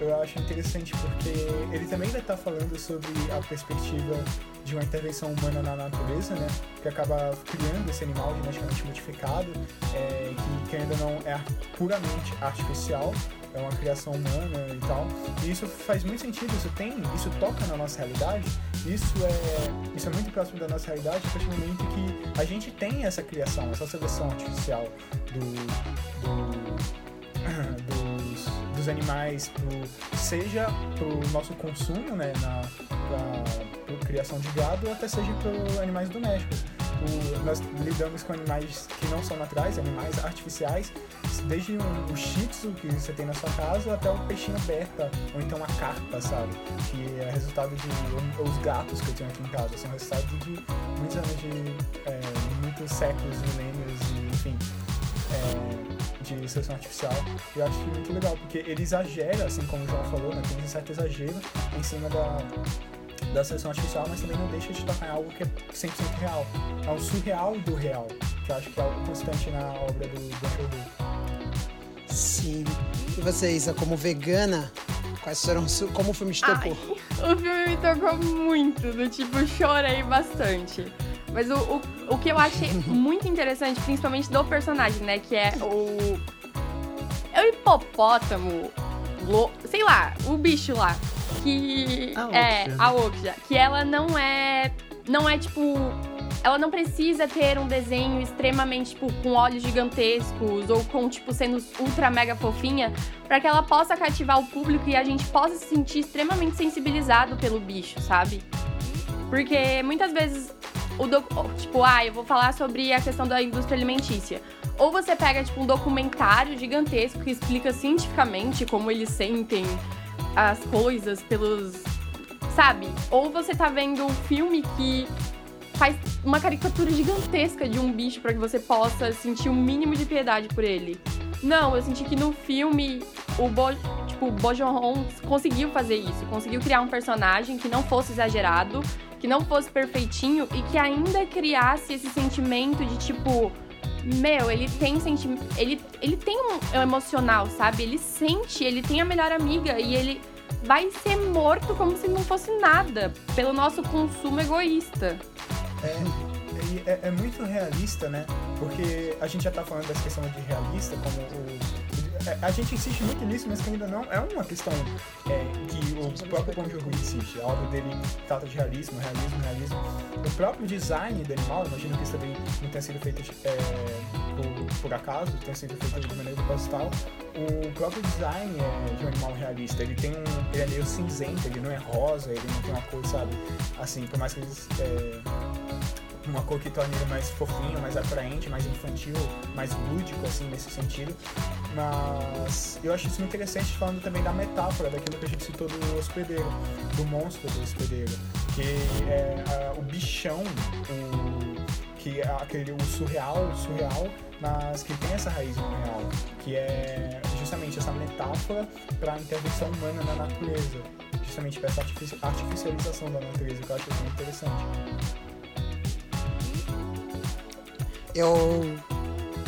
eu acho interessante porque ele também vai estar falando sobre a perspectiva de uma intervenção humana na natureza, né? Que acaba criando esse animal geneticamente modificado, é, que, que ainda não é puramente artificial, é uma criação humana e tal. E isso faz muito sentido, isso tem, isso toca na nossa realidade, isso é, isso é muito próximo da nossa realidade a partir do momento que a gente tem essa criação, essa seleção artificial do, do- dos, dos animais, pro, seja para o nosso consumo, né, na pra, criação de gado, até seja para animais domésticos. O- nós lidamos com animais que não são naturais, animais artificiais, desde um, um shih tzu que você tem na sua casa até o peixinho beta, ou então a carpa, sabe? Que é resultado de. ou Os gatos que eu tenho aqui em casa são resultado de muitos anos de. é, muitos séculos, milênios, e, enfim. é, de seleção artificial. Eu acho que é muito legal, porque ele exagera, assim como o João falou, né? Tem um certo exagero em cima da, da seleção artificial, mas também não deixa de tocar em algo que é 100% real. É um surreal do real, que eu acho que é algo constante na obra do Joon-ho.
Sim. E você, Isa, como vegana, quais foram como o filme te tocou?
O filme me tocou muito, do tipo, chorei bastante. Mas o, o, o que eu achei muito interessante, principalmente do personagem, né? Que é o. É o hipopótamo. lo- sei lá, o bicho lá. Que.
A
é,
Okja.
a Okja. Que ela não é. Não é tipo. Ela não precisa ter um desenho extremamente, tipo, com olhos gigantescos ou com, tipo, sendo ultra mega fofinha Pra que ela possa cativar o público e a gente possa se sentir extremamente sensibilizado pelo bicho, sabe? Porque muitas vezes o doc... tipo, ah, eu vou falar sobre a questão da indústria alimentícia. Ou você pega tipo um documentário gigantesco que explica cientificamente como eles sentem as coisas pelos, sabe? Ou você tá vendo um filme que faz uma caricatura gigantesca de um bicho pra que você possa sentir o mínimo de piedade por ele. Não, eu senti que no filme o Bo, tipo, Bo conseguiu fazer isso, conseguiu criar um personagem que não fosse exagerado, que não fosse perfeitinho e que ainda criasse esse sentimento de tipo, meu, ele tem sentimento, ele ele tem um, um emocional, sabe? Ele sente, ele tem a melhor amiga e ele
vai ser morto como se não fosse nada pelo nosso consumo egoísta.
É, é, é muito realista, né? Porque a gente já tá falando dessa questão de realista, como o é, a gente insiste muito nisso, mas que ainda não é uma questão é, que o próprio Bong Joon-ho insiste. A obra dele trata de realismo, realismo, realismo. O próprio design do animal, imagino que isso também não tenha sido feito é, por, por, acaso, tenha sido feito de maneira proposital. O próprio design é de um animal realista. Ele tem um, ele é meio cinzento, ele não é rosa, ele não tem uma cor, sabe? Assim, por mais que eles é, uma cor que torne ele mais fofinho, mais atraente, mais infantil, mais lúdico, assim, nesse sentido. Mas eu acho isso muito interessante falando também da metáfora, daquilo que a gente citou do hospedeiro, do monstro do hospedeiro, que é a, o bichão, o, que é aquele, o surreal, o surreal, mas que tem essa raiz no real, que é justamente essa metáfora para a intervenção humana na natureza, justamente para essa artificialização da natureza, que eu acho muito interessante.
Eu,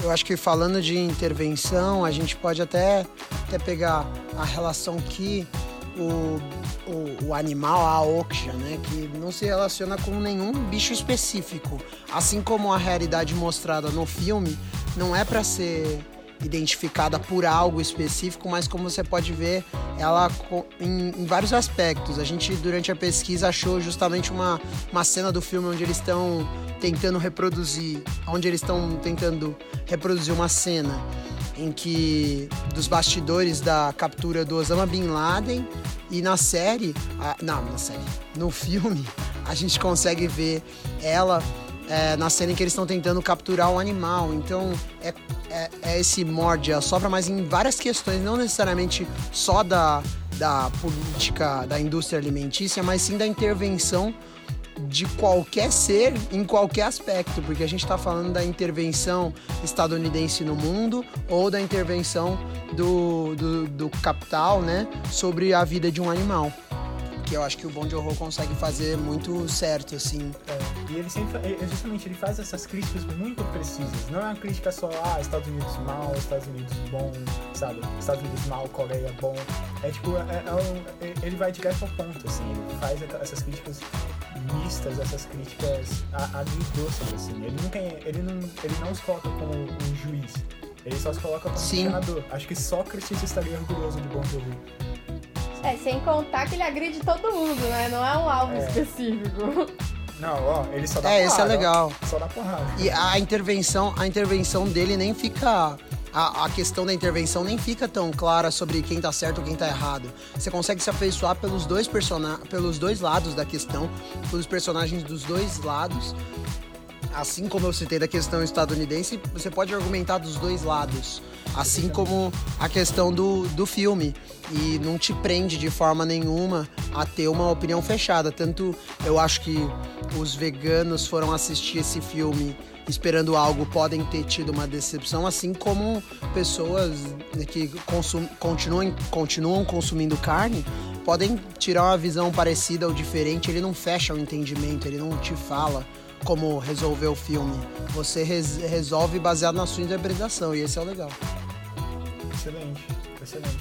eu acho que falando de intervenção, a gente pode até, até pegar a relação que o, o, o, animal, a Oksha, né, que não se relaciona com nenhum bicho específico. Assim como a realidade mostrada no filme não é para ser identificada por algo específico, mas como você pode ver, ela em, em, vários aspectos. A gente, durante a pesquisa, achou justamente uma, uma cena do filme onde eles estão tentando reproduzir, onde eles estão tentando reproduzir uma cena em que dos bastidores da captura do Osama Bin Laden e na série, a, não, na série, no filme, a gente consegue ver ela é, na cena em que eles estão tentando capturar um animal. Então é, é, é esse morde, sopra, mas em várias questões, não necessariamente só da, da política da indústria alimentícia, mas sim da intervenção de qualquer ser em qualquer aspecto, porque a gente está falando da intervenção estadunidense no mundo ou da intervenção do, do, do capital né, sobre a vida de um animal que eu acho que o Bom Joon-ho consegue fazer muito certo, assim.
É, e ele sempre, justamente, ele faz essas críticas muito precisas. Não é uma crítica só, ah, Estados Unidos mal, Estados Unidos bom, sabe? Estados Unidos mal, Coreia bom. É tipo, é, é, é ele vai direto ao ponto, assim. Ele faz essas críticas mistas, essas críticas agridoces, assim. Ele nunca, ele não, ele não se coloca como um juiz. Ele só se coloca como Sim. senador. Acho que Sócrates estaria orgulhoso de Bom Joon-ho.
É, sem contar que ele agride todo mundo, né? Não é um alvo é. específico.
Não, ó, ele só dá
é,
porrada.
É, isso é legal.
Ó, só dá porrada.
E a intervenção, a intervenção dele nem fica a, a, questão da intervenção nem fica tão clara sobre quem tá certo ou quem tá errado. Você consegue se afeiçoar pelos dois, persona pelos dois lados da questão, pelos personagens dos dois lados. Assim como eu citei da questão estadunidense, você pode argumentar dos dois lados. Assim como a questão do, do filme. E não te prende de forma nenhuma a ter uma opinião fechada. Tanto eu acho que os veganos foram assistir esse filme esperando algo podem ter tido uma decepção, assim como pessoas que consum, continuam, continuam consumindo carne podem tirar uma visão parecida ou diferente. Ele não fecha o entendimento, ele não te fala como resolver o filme. Você res, resolve baseado na sua interpretação e esse é o legal.
Excelente,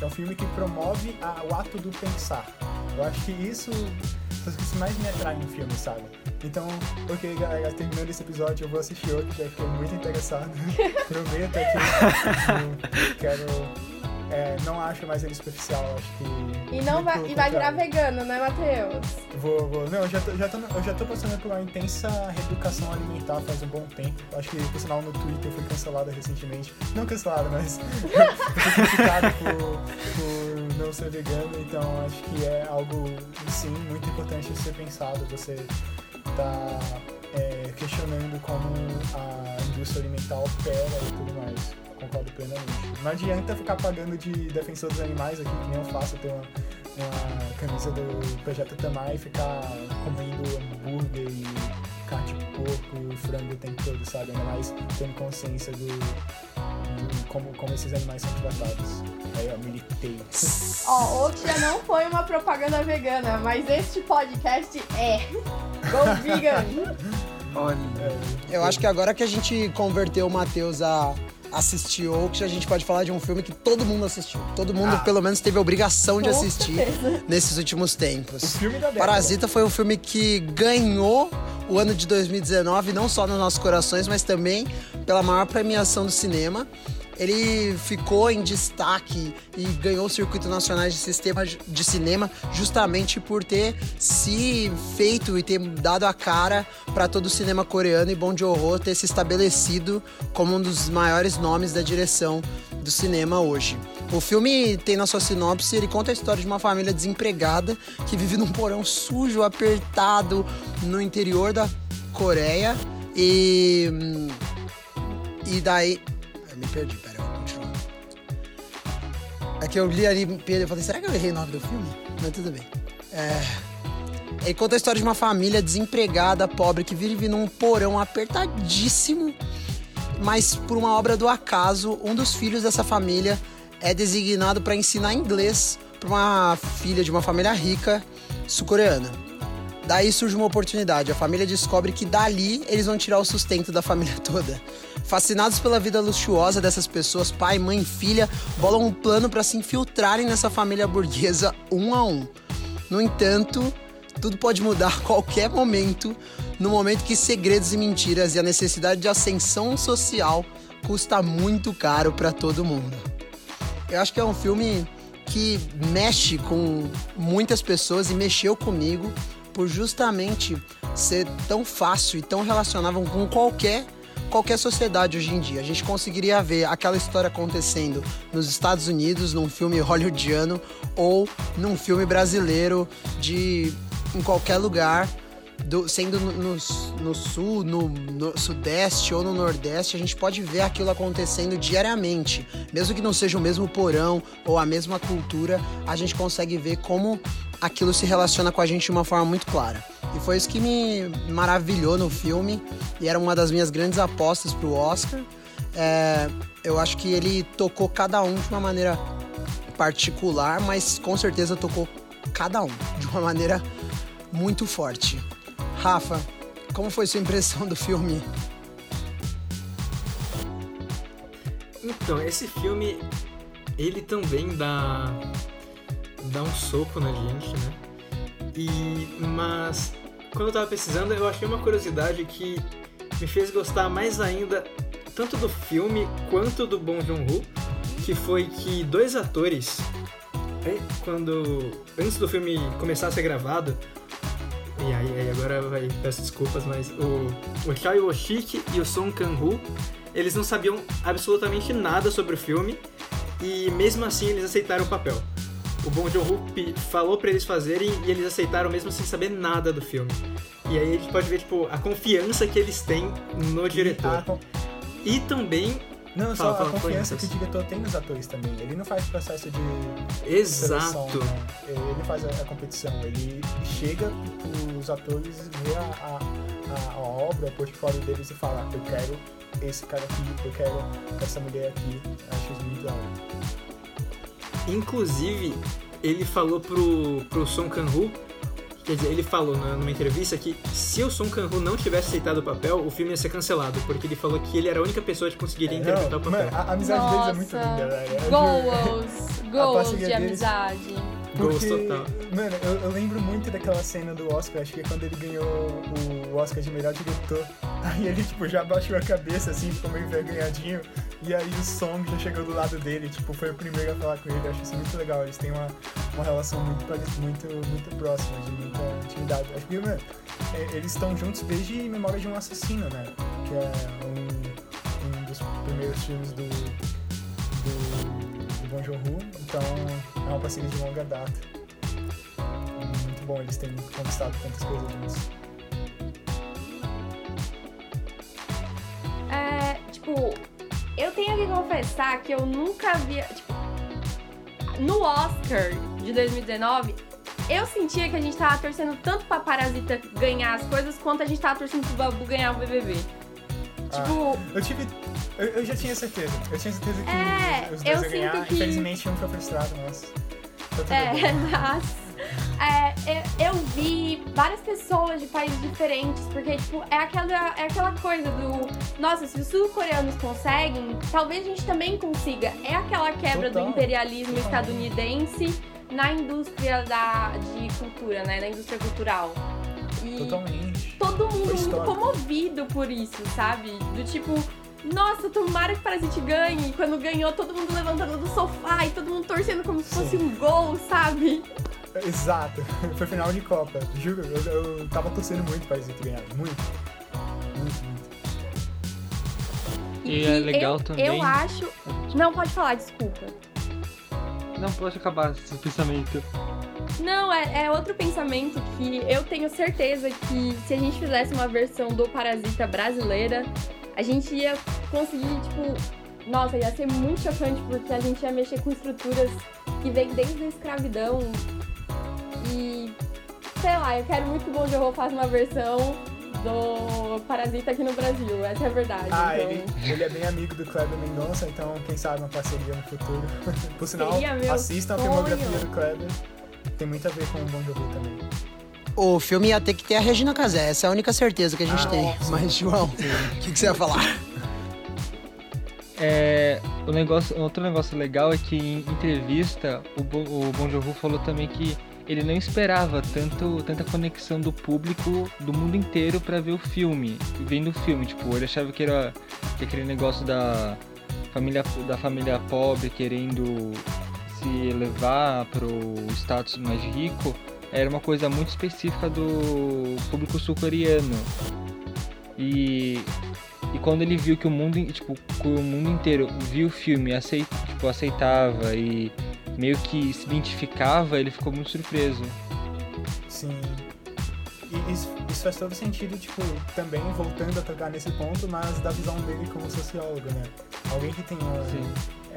É um filme que promove a, o ato do pensar. Eu acho que isso são as coisas que mais me atraem no filme, sabe? Então, ok, galera, terminando esse episódio, eu vou assistir outro, já fiquei muito interessado. Prometo que eu quero é, não acho mais ele superficial, acho que.
E não vai, e vai virar vegano, né, Matheus?
Vou, vou. Não, eu já tô, já tô, eu já tô passando por uma intensa reeducação alimentar faz um bom tempo. Acho que, por sinal, no Twitter eu fui cancelada recentemente. Não cancelada, mas fui criticado por, por não ser vegano, então acho que é algo, sim, muito importante de ser pensado. Você tá é, questionando como a indústria alimentar opera e tudo mais concordo plenamente. Não adianta ficar pagando de defensor dos animais aqui, que nem eu faço, ter uma, uma camisa do Projeto Tamar e ficar comendo hambúrguer e carne de porco e frango o tempo todo, sabe? Ainda mais tendo consciência do, do como, como esses animais são tratados. Aí, ó, militei.
Ó, outro já não foi uma propaganda vegana, mas este podcast é. Go vegan!
Olha. Eu acho que agora que a gente converteu o Matheus a assistiu, ou que a gente pode falar de um filme que todo mundo assistiu. Todo mundo,
Ah.
pelo menos, teve a obrigação de assistir
certeza.
nesses últimos tempos.
O filme da década.
Parasita foi um filme que ganhou o ano de 2019, não só nos nossos corações, mas também pela maior premiação do cinema. Ele ficou em destaque e ganhou o circuito nacional de sistema de cinema justamente por ter se feito e ter dado a cara para todo o cinema coreano e Bong Joon-ho ter se estabelecido como um dos maiores nomes da direção do cinema hoje. O filme tem na sua sinopse, ele conta a história de uma família desempregada que vive num porão sujo, apertado no interior da Coreia e hum, e daí me perdi, pera, eu vou continuar. É que eu li ali, eu falei, será que eu errei o nome do filme? Mas tudo bem. É, ele conta a história de uma família desempregada, pobre, que vive num porão apertadíssimo mas por uma obra do acaso, um dos filhos dessa família é designado para ensinar inglês para uma filha de uma família rica sul-coreana. Daí surge uma oportunidade. A família descobre que dali eles vão tirar o sustento da família toda. Fascinados pela vida luxuosa dessas pessoas, pai, mãe filha bolam um plano para se infiltrarem nessa família burguesa um a um. No entanto, tudo pode mudar a qualquer momento, no momento que segredos e mentiras e a necessidade de ascensão social custa muito caro para todo mundo. Eu acho que é um filme que mexe com muitas pessoas e mexeu comigo por justamente ser tão fácil e tão relacionável com qualquer qualquer sociedade hoje em dia. A gente conseguiria ver aquela história acontecendo nos Estados Unidos, num filme hollywoodiano ou num filme brasileiro de em qualquer lugar, do- sendo no, no- sul, no, no sudeste ou no nordeste, a gente pode ver aquilo acontecendo diariamente. Mesmo que não seja o mesmo porão ou a mesma cultura, a gente consegue ver como aquilo se relaciona com a gente de uma forma muito clara. E foi isso que me maravilhou no filme e era uma das minhas grandes apostas pro Oscar. É, eu acho que ele tocou cada um de uma maneira particular, mas com certeza tocou cada um de uma maneira muito forte. Rafa, como foi sua impressão do filme?
Então, esse filme, ele também dá, dá um soco na gente, né? E, mas, quando eu tava pesquisando, eu achei uma curiosidade que me fez gostar mais ainda, tanto do filme quanto do Bong Joon-ho, que foi que dois atores, quando, antes do filme começar a ser gravado, e aí, aí agora vai, peço desculpas, mas o, o Choi Wo-shik e o Song Kang-ho, eles não sabiam absolutamente nada sobre o filme e mesmo assim eles aceitaram o papel. O Bong Joon-ho falou pra eles fazerem e eles aceitaram mesmo sem saber nada do filme. E aí a gente pode ver tipo a confiança que eles têm no diretor.
E
também
Não, só
fala,
a confiança que o diretor tem nos atores também. Ele não faz processo de seleção,
exato.
né? Ele faz a, a competição. Ele chega pros atores, vê a, a, a- obra, o portfólio deles e fala: Eu quero esse cara aqui, eu quero essa mulher aqui. Acho isso muito da hora.
Inclusive, ele falou pro, pro Song Kang-ho, quer dizer, ele falou na- numa entrevista que se o Song Kang-ho não tivesse aceitado o papel, o filme ia ser cancelado, porque ele falou que ele era a única pessoa que conseguiria interpretar
Não,
o papel.
mano, a, a amizade deles é muito
Nossa.
linda, velho. Juro.
Goals, goals de
deles-
amizade.
Porque,
total.
mano, eu, eu lembro muito daquela cena do Oscar, acho que é quando ele ganhou o Oscar de melhor diretor. Aí ele, tipo, já baixou a cabeça, assim, ficou meio envergonhadinho. E aí o Song já chegou do lado dele, tipo, foi o primeiro a falar com ele. Eu acho isso muito legal. Eles têm uma, uma relação muito, muito, muito próxima, de muita intimidade. Acho que, mano, é, eles estão juntos desde Memória de um Assassino, né? Que é um, um dos primeiros filmes do, do, do Bong Joon-ho. Então, é uma parceria de longa data. Muito bom eles terem conquistado tantas coisas juntos.
É, tipo, eu tenho que confessar que eu nunca vi. Tipo, no Oscar de 2019, eu sentia que a gente tava torcendo tanto pra Parasita ganhar as coisas quanto a gente tava torcendo pro Babu ganhar o BBB. Tipo,
Eu tive. Eu, eu já tinha certeza. Eu tinha certeza que
É,
os
eu
dois iam ganhar.
sinto que-
Infelizmente, um foi frustrado, mas.
É, mas. É, eu, eu vi várias pessoas de países diferentes, porque, tipo, é aquela, é aquela coisa do. Nossa, se os sul-coreanos conseguem, talvez a gente também consiga. É aquela quebra
Total.
do imperialismo estadunidense na indústria da, de cultura, né? Na indústria cultural. E
Totalmente.
todo mundo muito comovido por isso, sabe? Do tipo, nossa, tomara que Parasite ganhe. E quando ganhou, todo mundo levantando do sofá e todo mundo torcendo como se fosse
Sim.
um gol, sabe?
Exato. Foi final de Copa. Juro, eu, eu tava torcendo muito pra Exit ganhar. Muito. Muito, muito.
E é legal
eu,
também-
Eu acho. Não, pode falar, desculpa.
Não pode acabar esse pensamento.
Não, é, é outro pensamento que eu tenho certeza que se a gente fizesse uma versão do Parasita brasileira, a gente ia conseguir, tipo, nossa, ia ser muito chocante porque a gente ia mexer com estruturas que vêm desde a escravidão. E sei lá, eu quero muito que o Bom Joe faça uma versão do Parasita aqui no Brasil, essa é a verdade.
Ah,
então...
ele, ele é bem amigo do Kleber Mendonça, então quem sabe uma parceria no futuro. Por sinal, assistam a filmografia do Kleber. Tem muito a ver com o Bon Jovi também.
O filme ia ter que ter a Regina Casé, essa é a única certeza que a gente
Ah,
tem.
sim.
Mas, João, o que, que você ia falar?
É, o negócio, outro negócio legal é que em entrevista o Bon, o bon Jovi falou também que ele não esperava tanto, tanta conexão do público do mundo inteiro pra ver o filme, vendo o filme, tipo, ele achava que era que aquele negócio da família da família pobre querendo se elevar pro status mais rico era uma coisa muito específica do público sul-coreano. E e quando ele viu que o mundo, tipo, o mundo inteiro viu o filme, aceit, tipo, aceitava e meio que se identificava, ele ficou muito surpreso.
Sim. E isso, isso faz todo sentido, tipo, também voltando a tocar nesse ponto, mas da visão dele como sociólogo, né? Alguém que tem.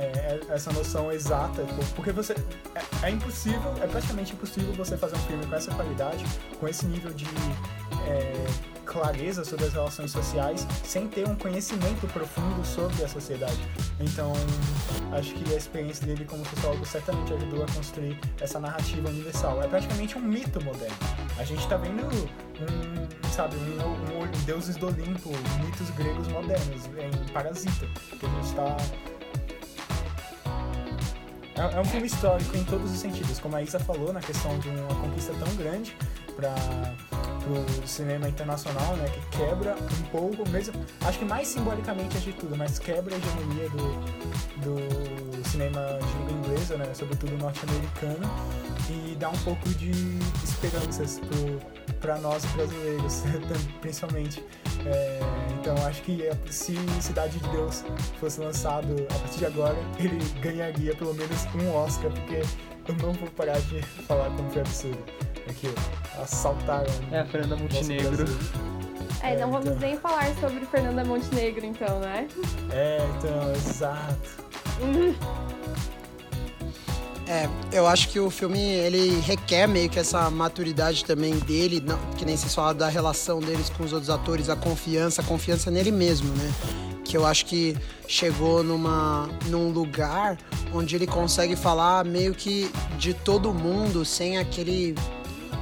É, é, essa noção exata, porque você. É, é impossível, é praticamente impossível você fazer um filme com essa qualidade, com esse nível de é, clareza sobre as relações sociais, sem ter um conhecimento profundo sobre a sociedade. Então, acho que a experiência dele como sociólogo certamente ajudou a construir essa narrativa universal. É praticamente um mito moderno. A gente tá vendo um, sabe, um, um deuses do Olimpo, mitos gregos modernos em Parasita, que a gente tá é, é um filme histórico em todos os sentidos, como a Isa falou, na questão de uma conquista tão grande para o cinema internacional, né, que quebra um pouco, mesmo, acho que mais simbolicamente de tudo, mas quebra a hegemonia do, do cinema de língua inglesa, né, sobretudo norte-americano, e dá um pouco de esperanças para nós brasileiros, principalmente. É, então acho que é, se Cidade de Deus fosse lançado a partir de agora, ele ganharia pelo menos um Oscar, porque eu não vou parar de falar como foi absurdo. Aqui, assaltaram.
É, a Fernanda Montenegro.
Brasil.
É, não
É,
vamos
então.
nem falar sobre Fernanda Montenegro, então, né?
É, então, exato.
É, eu acho que o filme ele requer meio que essa maturidade também dele, não- que nem vocês falaram da relação deles com os outros atores, a confiança, a confiança nele mesmo, né? Que eu acho que chegou numa, num lugar onde ele consegue falar meio que de todo mundo sem aquele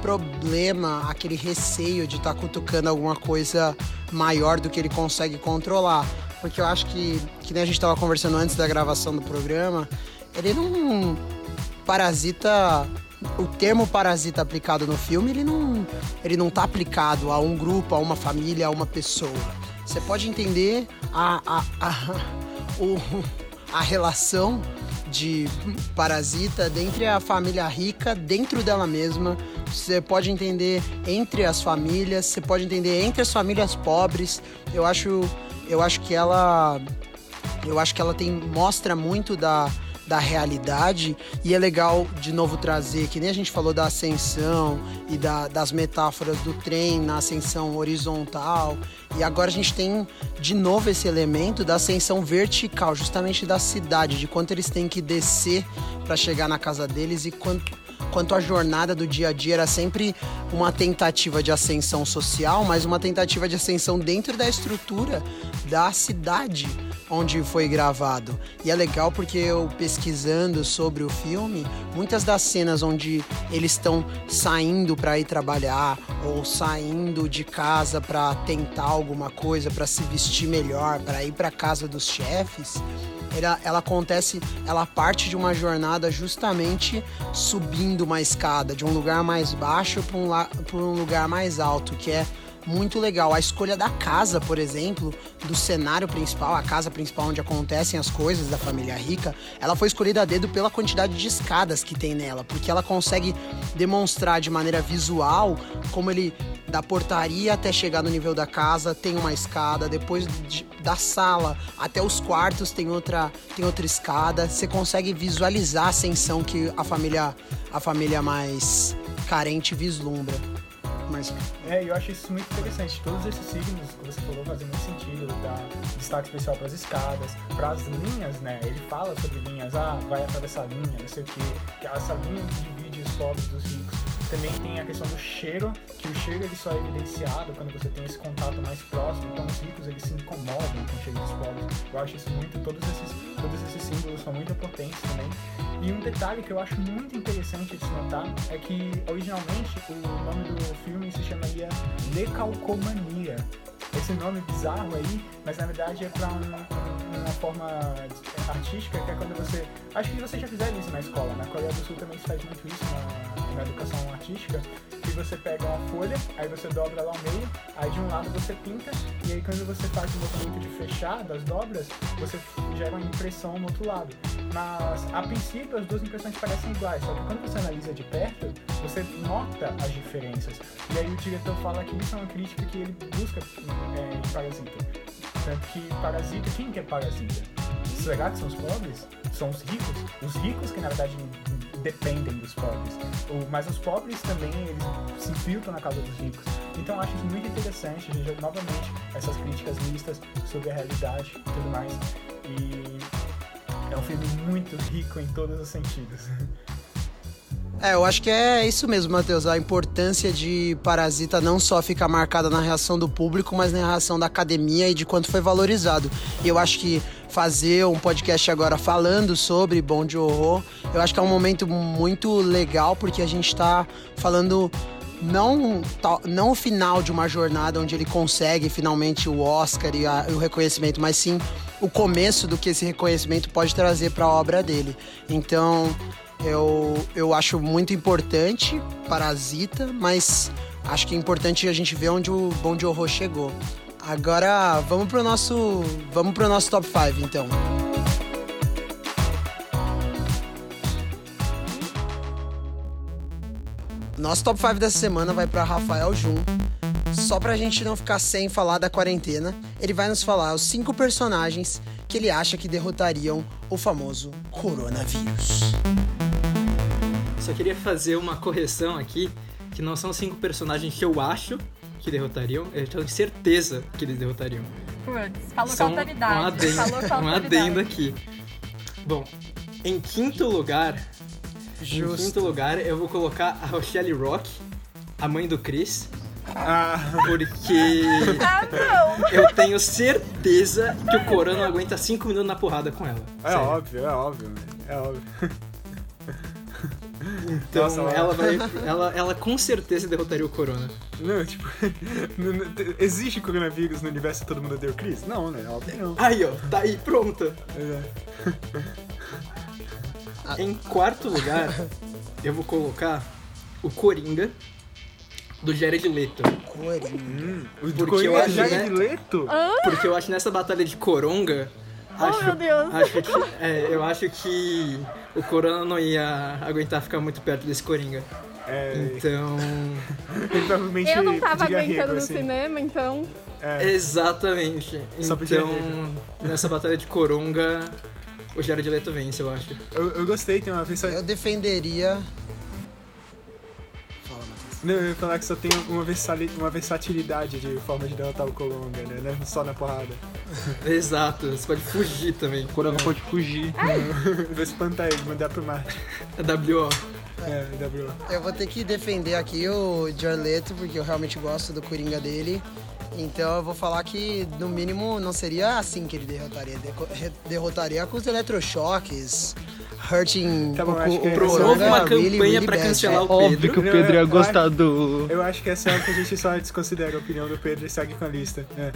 problema, aquele receio de estar cutucando alguma coisa maior do que ele consegue controlar. Porque eu acho que, que nem a gente estava conversando antes da gravação do programa, ele não parasita o termo parasita aplicado no filme ele não ele não tá aplicado a um grupo a uma família a uma pessoa. Você pode entender a a, a, o, a relação de parasita dentre a família rica dentro dela mesma. Você pode entender entre as famílias você pode entender entre as famílias pobres. Eu acho eu acho que ela eu acho que ela tem mostra muito da, da realidade. E é legal de novo trazer que nem a gente falou da ascensão e da- das metáforas do trem na ascensão horizontal. E agora a gente tem de novo esse elemento da ascensão vertical justamente da cidade de quanto eles têm que descer para chegar na casa deles e quanto quanto a jornada do dia a dia era sempre uma tentativa de ascensão social, mas uma tentativa de ascensão dentro da estrutura da cidade onde foi gravado. E é legal porque eu pesquisando sobre o filme, muitas das cenas onde eles estão saindo para ir trabalhar ou saindo de casa para tentar alguma coisa, para se vestir melhor, para ir para casa dos chefes, ela, ela, acontece, ela parte de uma jornada justamente subindo uma escada, de um lugar mais baixo para um, um lugar mais alto, que é muito legal. A escolha da casa, por exemplo, do cenário principal, a casa principal onde acontecem as coisas da família rica, ela foi escolhida a dedo pela quantidade de escadas que tem nela, porque ela consegue demonstrar de maneira visual como ele da portaria até chegar no nível da casa tem uma escada, depois de, da sala até os quartos tem outra tem outra escada. Você consegue visualizar a ascensão que a família a família mais carente vislumbra. Mas...
É, eu acho isso muito interessante. Todos esses signos que você falou fazem muito sentido, dá destaque especial para as escadas, para as linhas, né? Ele fala sobre linhas, ah, vai atravessar a linha, não sei o quê. Essa linha divide os pobres dos ricos. Também tem a questão do cheiro, que o cheiro ele só é evidenciado quando você tem esse contato mais próximo. Então os ricos eles se incomodam com o cheiro dos pobres. Eu acho isso muito, todos esses, todos esses símbolos são muito potentes também. E um detalhe que eu acho muito interessante de se notar é que originalmente o nome do filme se chamaria Decalcomania. Esse nome bizarro aí, mas na verdade é para um, uma forma artística que é quando você. Acho que vocês já fizeram isso na escola. Na Coreia do Sul também se faz muito isso na, na educação artística. Que você pega uma folha, aí você dobra ela ao meio, aí de um lado você pinta, e aí quando você faz o movimento de fechar das dobras, você gera uma impressão no outro lado. Mas a princípio as duas impressões parecem iguais, só que quando você analisa de perto, você nota as diferenças. E aí o diretor fala que isso é uma crítica que ele busca é, em Parasita. Tanto que Parasita, quem que é Parasita? Será que são os pobres? São os ricos? Os ricos que na verdade dependem dos pobres. Mas os pobres também, eles se infiltram na casa dos ricos. Então eu acho isso muito interessante, gente, novamente, essas críticas mistas sobre a realidade e tudo mais. E é um filme muito rico em todos os sentidos.
É, eu acho que é isso mesmo, Matheus. A importância de Parasita não só fica marcada na reação do público, mas na reação da academia e de quanto foi valorizado. Eu acho que fazer um podcast agora falando sobre Bom de Horror, eu acho que é um momento muito legal, porque a gente está falando não, não o final de uma jornada onde ele consegue finalmente o Oscar e, a, e o reconhecimento, mas sim o começo do que esse reconhecimento pode trazer para a obra dele. Então, eu, eu acho muito importante Parasita, mas acho que é importante a gente ver onde o Bom de Horror chegou. Agora vamos pro nosso, vamos pro nosso top 5 então. Nosso top 5 dessa semana vai para Rafael Jun. Só pra gente não ficar sem falar da quarentena, ele vai nos falar os cinco personagens que ele acha que derrotariam o famoso coronavírus.
Só queria fazer uma correção aqui, que não são cinco personagens que eu acho que derrotariam, eu tenho certeza que eles derrotariam.
Putz, falou são com autoridade.
Um adendo, falou com um adendo aqui. Bom, em quinto lugar, Justo. em quinto lugar eu vou colocar a Rochelle Rock, a mãe do Chris.
Ah.
Porque
ah, não.
eu tenho certeza que o Corona não aguenta 5 minutos na porrada com ela.
É Sério. óbvio, é óbvio, é óbvio.
Então Nossa, ela vai. Ela, ela com certeza derrotaria o Corona.
Não, tipo. existe coronavírus no universo e todo mundo deu Chris? Não, né? Óbvio não.
Aí, ó, tá aí, pronta. É. em quarto lugar, eu vou colocar o Coringa do Jared Leto.
Coringa.
Hum, o porque Coringa eu acho, Jared né, Leto?
Porque eu acho nessa batalha de Coronga Acho,
oh, meu Deus.
Acho que, é, eu acho que o Corona não ia aguentar ficar muito perto desse Coringa.
É...
Então.
provavelmente
eu não tava aguentando no assim. cinema, então.
É. Exatamente. Só então, nessa batalha de Coronga, o Jared Leto vence, eu acho.
Eu, eu gostei, tem uma vez.
Eu defenderia
não, eu ia falar que só tem uma, uma versatilidade de forma de derrotar o Colonga, né? Não é só na porrada.
Exato, você pode fugir também.
O Colonga pode fugir.
Vou espantar ele, mandar pro mar.
É WO.
É, W.
Eu vou ter que defender aqui o Jared Leto, porque eu realmente gosto do Coringa dele. Então eu vou falar que, no mínimo, não seria assim que ele derrotaria. Derrotaria com os eletrochoques, hurting
Tá bom,
o, o
é-
Coronga
uma
really,
campanha
really
pra
bad.
cancelar o
Óbvio
Pedro.
que o
Não,
Pedro ia
eu
gostar
acho-
do.
Eu acho que essa é que a gente só desconsidera a opinião do Pedro e segue com a lista. É.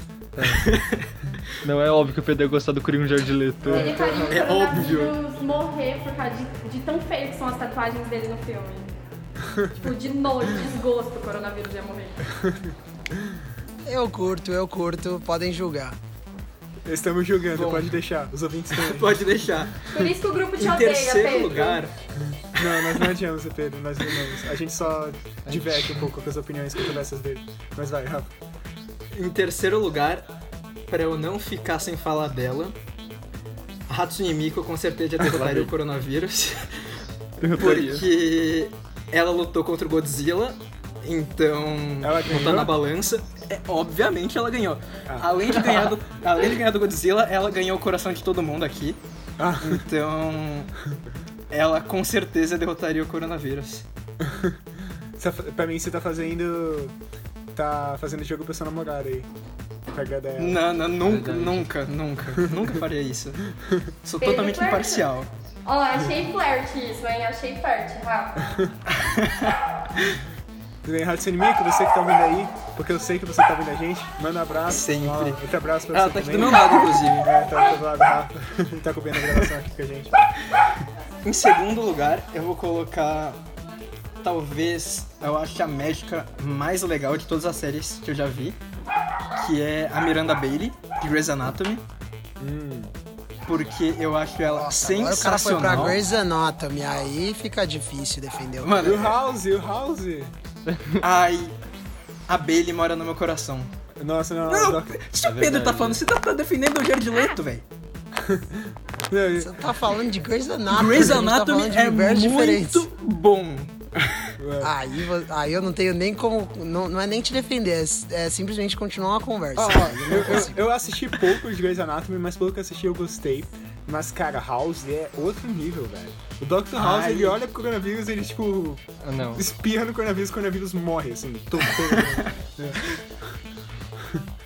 Não é óbvio que o Pedro ia gostar do Coringa de Jared Leto.
Ele faria o
É
coronavírus morrer por causa de, de tão feio que são as tatuagens dele no filme. tipo, de nojo, de desgosto, o coronavírus ia morrer.
Eu curto, eu curto, podem julgar.
Estamos julgando,
Bom.
pode deixar. Os ouvintes também.
Pode deixar.
Por isso que o grupo te
Em
odeia,
terceiro
Pedro.
lugar,
Não, nós não odiamos o Pedro, nós não. A gente só diverte um pouco com as opiniões controversas dele. Mas vai, Rafa.
em terceiro lugar, pra eu não ficar sem falar dela, Hatsune Miku com certeza derrotaria o coronavírus. Porque ela lutou contra o Godzilla, então
Ela ganhou?
na balança. É, obviamente ela ganhou.
Ah.
Além, de ganhar do, além de ganhar do Godzilla, ela ganhou o coração de todo mundo aqui.
Ah.
Então. Ela com certeza derrotaria o coronavírus.
Tá Pra mim, você tá fazendo. Tá fazendo jogo pra sua namorada aí.
Não, não, nunca,
Verdade.
nunca, nunca, nunca faria isso. Sou
Pedro
totalmente
Flerta.
imparcial.
Ó, achei flerte isso, hein? Achei flerte, Rafa.
Hatsune Miku, você que tá ouvindo aí, porque eu sei que você tá ouvindo a gente, manda um abraço.
Sempre.
Ó, outro abraço pra
Ela
você
tá aqui
também.
do meu lado, inclusive.
É, tá do lado do Rafa. tá cobrindo a gravação aqui com a gente.
Em segundo lugar, eu vou colocar. Talvez eu acho a médica mais legal de todas as séries que eu já vi. Que é a Miranda Bailey, de Grey's Anatomy. Porque eu acho ela
Nossa, agora o cara foi pra
sensacional.
Grey's Anatomy, aí fica difícil defender o
E o
Mano,
House, e o House.
Ai. A Bailey mora no meu coração.
Nossa, não,
Não,
Doc-
se o Pedro tá falando, você tá, tá defendendo o Jared Leto, velho.
não,
Você tá falando de Grey's Anatomy,
Grey's
tá
Anatomy
de
é
diferentes.
muito bom.
Aí, vo- aí eu não tenho nem como. Não, não é nem te defender, é, é simplesmente continuar uma conversa.
Ó,
Eu
eu, eu assisti pouco de Grey's Anatomy, mas pelo que eu assisti eu gostei. Mas, cara, House é outro nível, velho. O Dr. House,
Ai.
ele olha pro coronavírus e ele, tipo,
Ah, não.
espirra no coronavírus e o coronavírus morre, assim. Todo.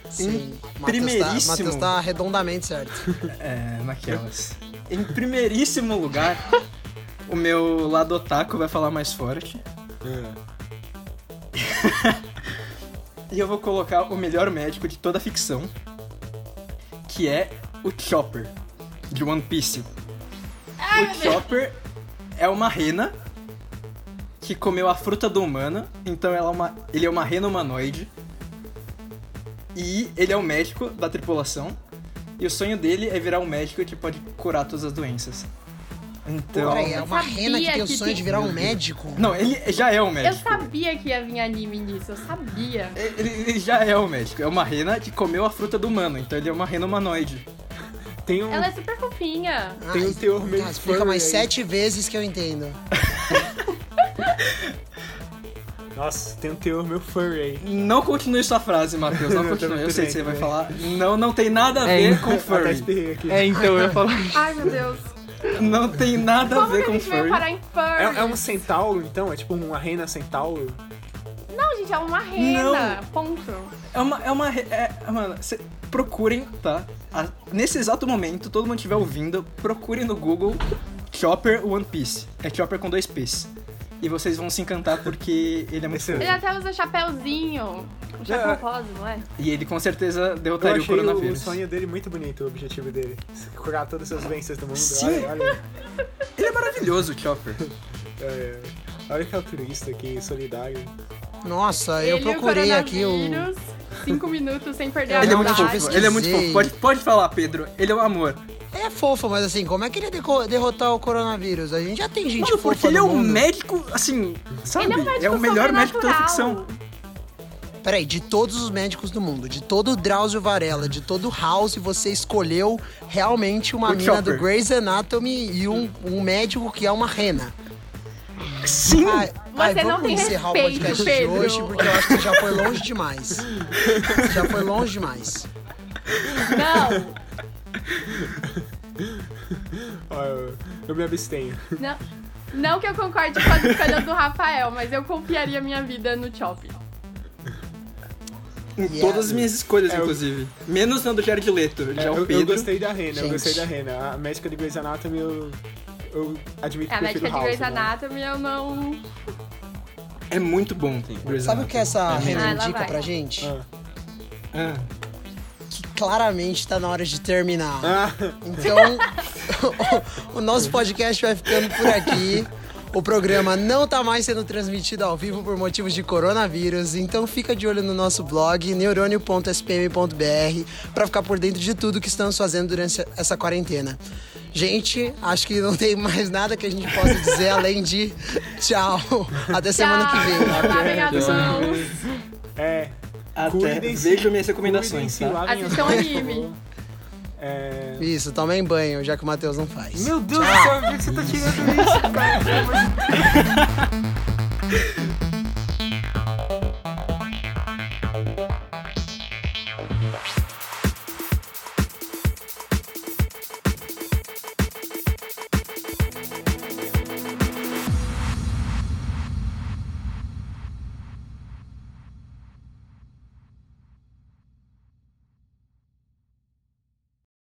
Sim.
Primeiríssimo.
Tá, Matheus tá redondamente certo.
É, naquelas. em primeiríssimo lugar, o meu lado otaku vai falar mais forte. E eu vou colocar o melhor médico de toda a ficção, que é o Chopper, de One Piece. o Chopper é uma rena que comeu a fruta do humano, então ela é uma, ele é uma rena humanoide. E ele é o médico da tripulação. E o sonho dele é virar um médico que pode curar todas as doenças. Então.
Peraí, é
eu
uma rena que tem o sonho
tem-
de virar um médico?
Não, ele já é um
Eu
médico.
sabia que ia vir anime nisso, eu sabia.
Ele, ele já é um médico. É uma rena que comeu a fruta do humano, então ele é uma rena humanoide.
Tem um,
Ela é super fofinha.
tem um teor meio
ah, explica
furry
mais
aí.
sete vezes que eu entendo.
Nossa, tem um teor meio furry aí.
Não continue sua frase, Matheus. Não
Não,
continue. Eu sei que você vai falar. Não, não tem nada a
É,
ver com furry.
É, então eu ia falar.
Ai, meu Deus.
Não tem nada a
Como que
ver
a
com
veio
furry.
parar em furry?
É, é um centauro, então? É tipo uma rena centauro?
Não, gente, é uma rena. Ponto.
É uma. É uma. É, mano, cê, procurem, tá? A- nesse exato momento, todo mundo estiver ouvindo, procurem no Google Chopper One Piece. É Chopper com dois P's. E vocês vão se encantar porque ele é muito
Excelente.
Ele até usa chapéuzinho. Um chapéu
É.
rosa, não é?
E ele com certeza derrotaria o
achei o,
coronavírus.
sonho dele muito bonito, o objetivo dele. Curar todas as doenças do mundo.
Sim.
Olha, olha,
Ele é maravilhoso, o Chopper.
é, olha que altruísta, que solidário.
Nossa, eu
Ele e o
procurei aqui o.
coronavírus, Cinco minutos sem perder a
Ele é muito fofo. Ele é muito fofo. Pode, pode falar, Pedro. Ele é um amor.
É fofo, mas assim, como é que ele ia deco- derrotar o coronavírus? A gente já tem gente
Mano,
fofa
porque ele é
no
um
mundo.
médico, assim, sabe?
Ele é um médico
o melhor médico da
sobrenatural.
ficção.
Peraí, de todos os médicos do mundo, de todo o Drauzio Varela, de todo o House, você escolheu realmente uma
O
mina
Chopper.
do Grey's Anatomy e um, um médico que é uma rena.
Sim!
Ai, ai,
Você não
vamos
tem
encerrar
respeito,
o podcast
Pedro.
de hoje, porque eu acho que já foi longe demais. já foi longe demais.
Não,
eu, eu me abstenho.
não. Não que eu concorde com as escolhas do Rafael, mas eu confiaria minha vida no Chop.
Em
Yeah.
todas as minhas escolhas,
É, eu-
inclusive. Menos na do Jared Leto. Já
É,
o
eu,
Pedro.
eu gostei da Rena, eu
Gente.
gostei da Rena. A médica de Grey's Anatomy, eu, eu admito
A
que
médica
prefiro
de
House.
Grey's
né?
Anatomy eu não.
É muito bom. Grey's
Sabe o que essa. Renan
Ah,
indica pra gente?
Ah.
Ah,
Que claramente tá na hora de terminar.
Ah,
Então, o nosso podcast vai ficando por aqui. O programa não tá mais sendo transmitido ao vivo por motivos de coronavírus, então fica de olho no nosso blog neurônio.spm.br para ficar por dentro de tudo que estamos fazendo durante essa quarentena. Gente, acho que não tem mais nada que a gente possa dizer além de tchau. Até semana que vem.
Lavem as mãos.
é.
até. Vejo minhas recomendações, tá?
Assistam
mãos,
anime.
É...
Isso, tomem banho, já que o Matheus não faz.
Meu Deus do céu, por que você tá tirando isso, cara?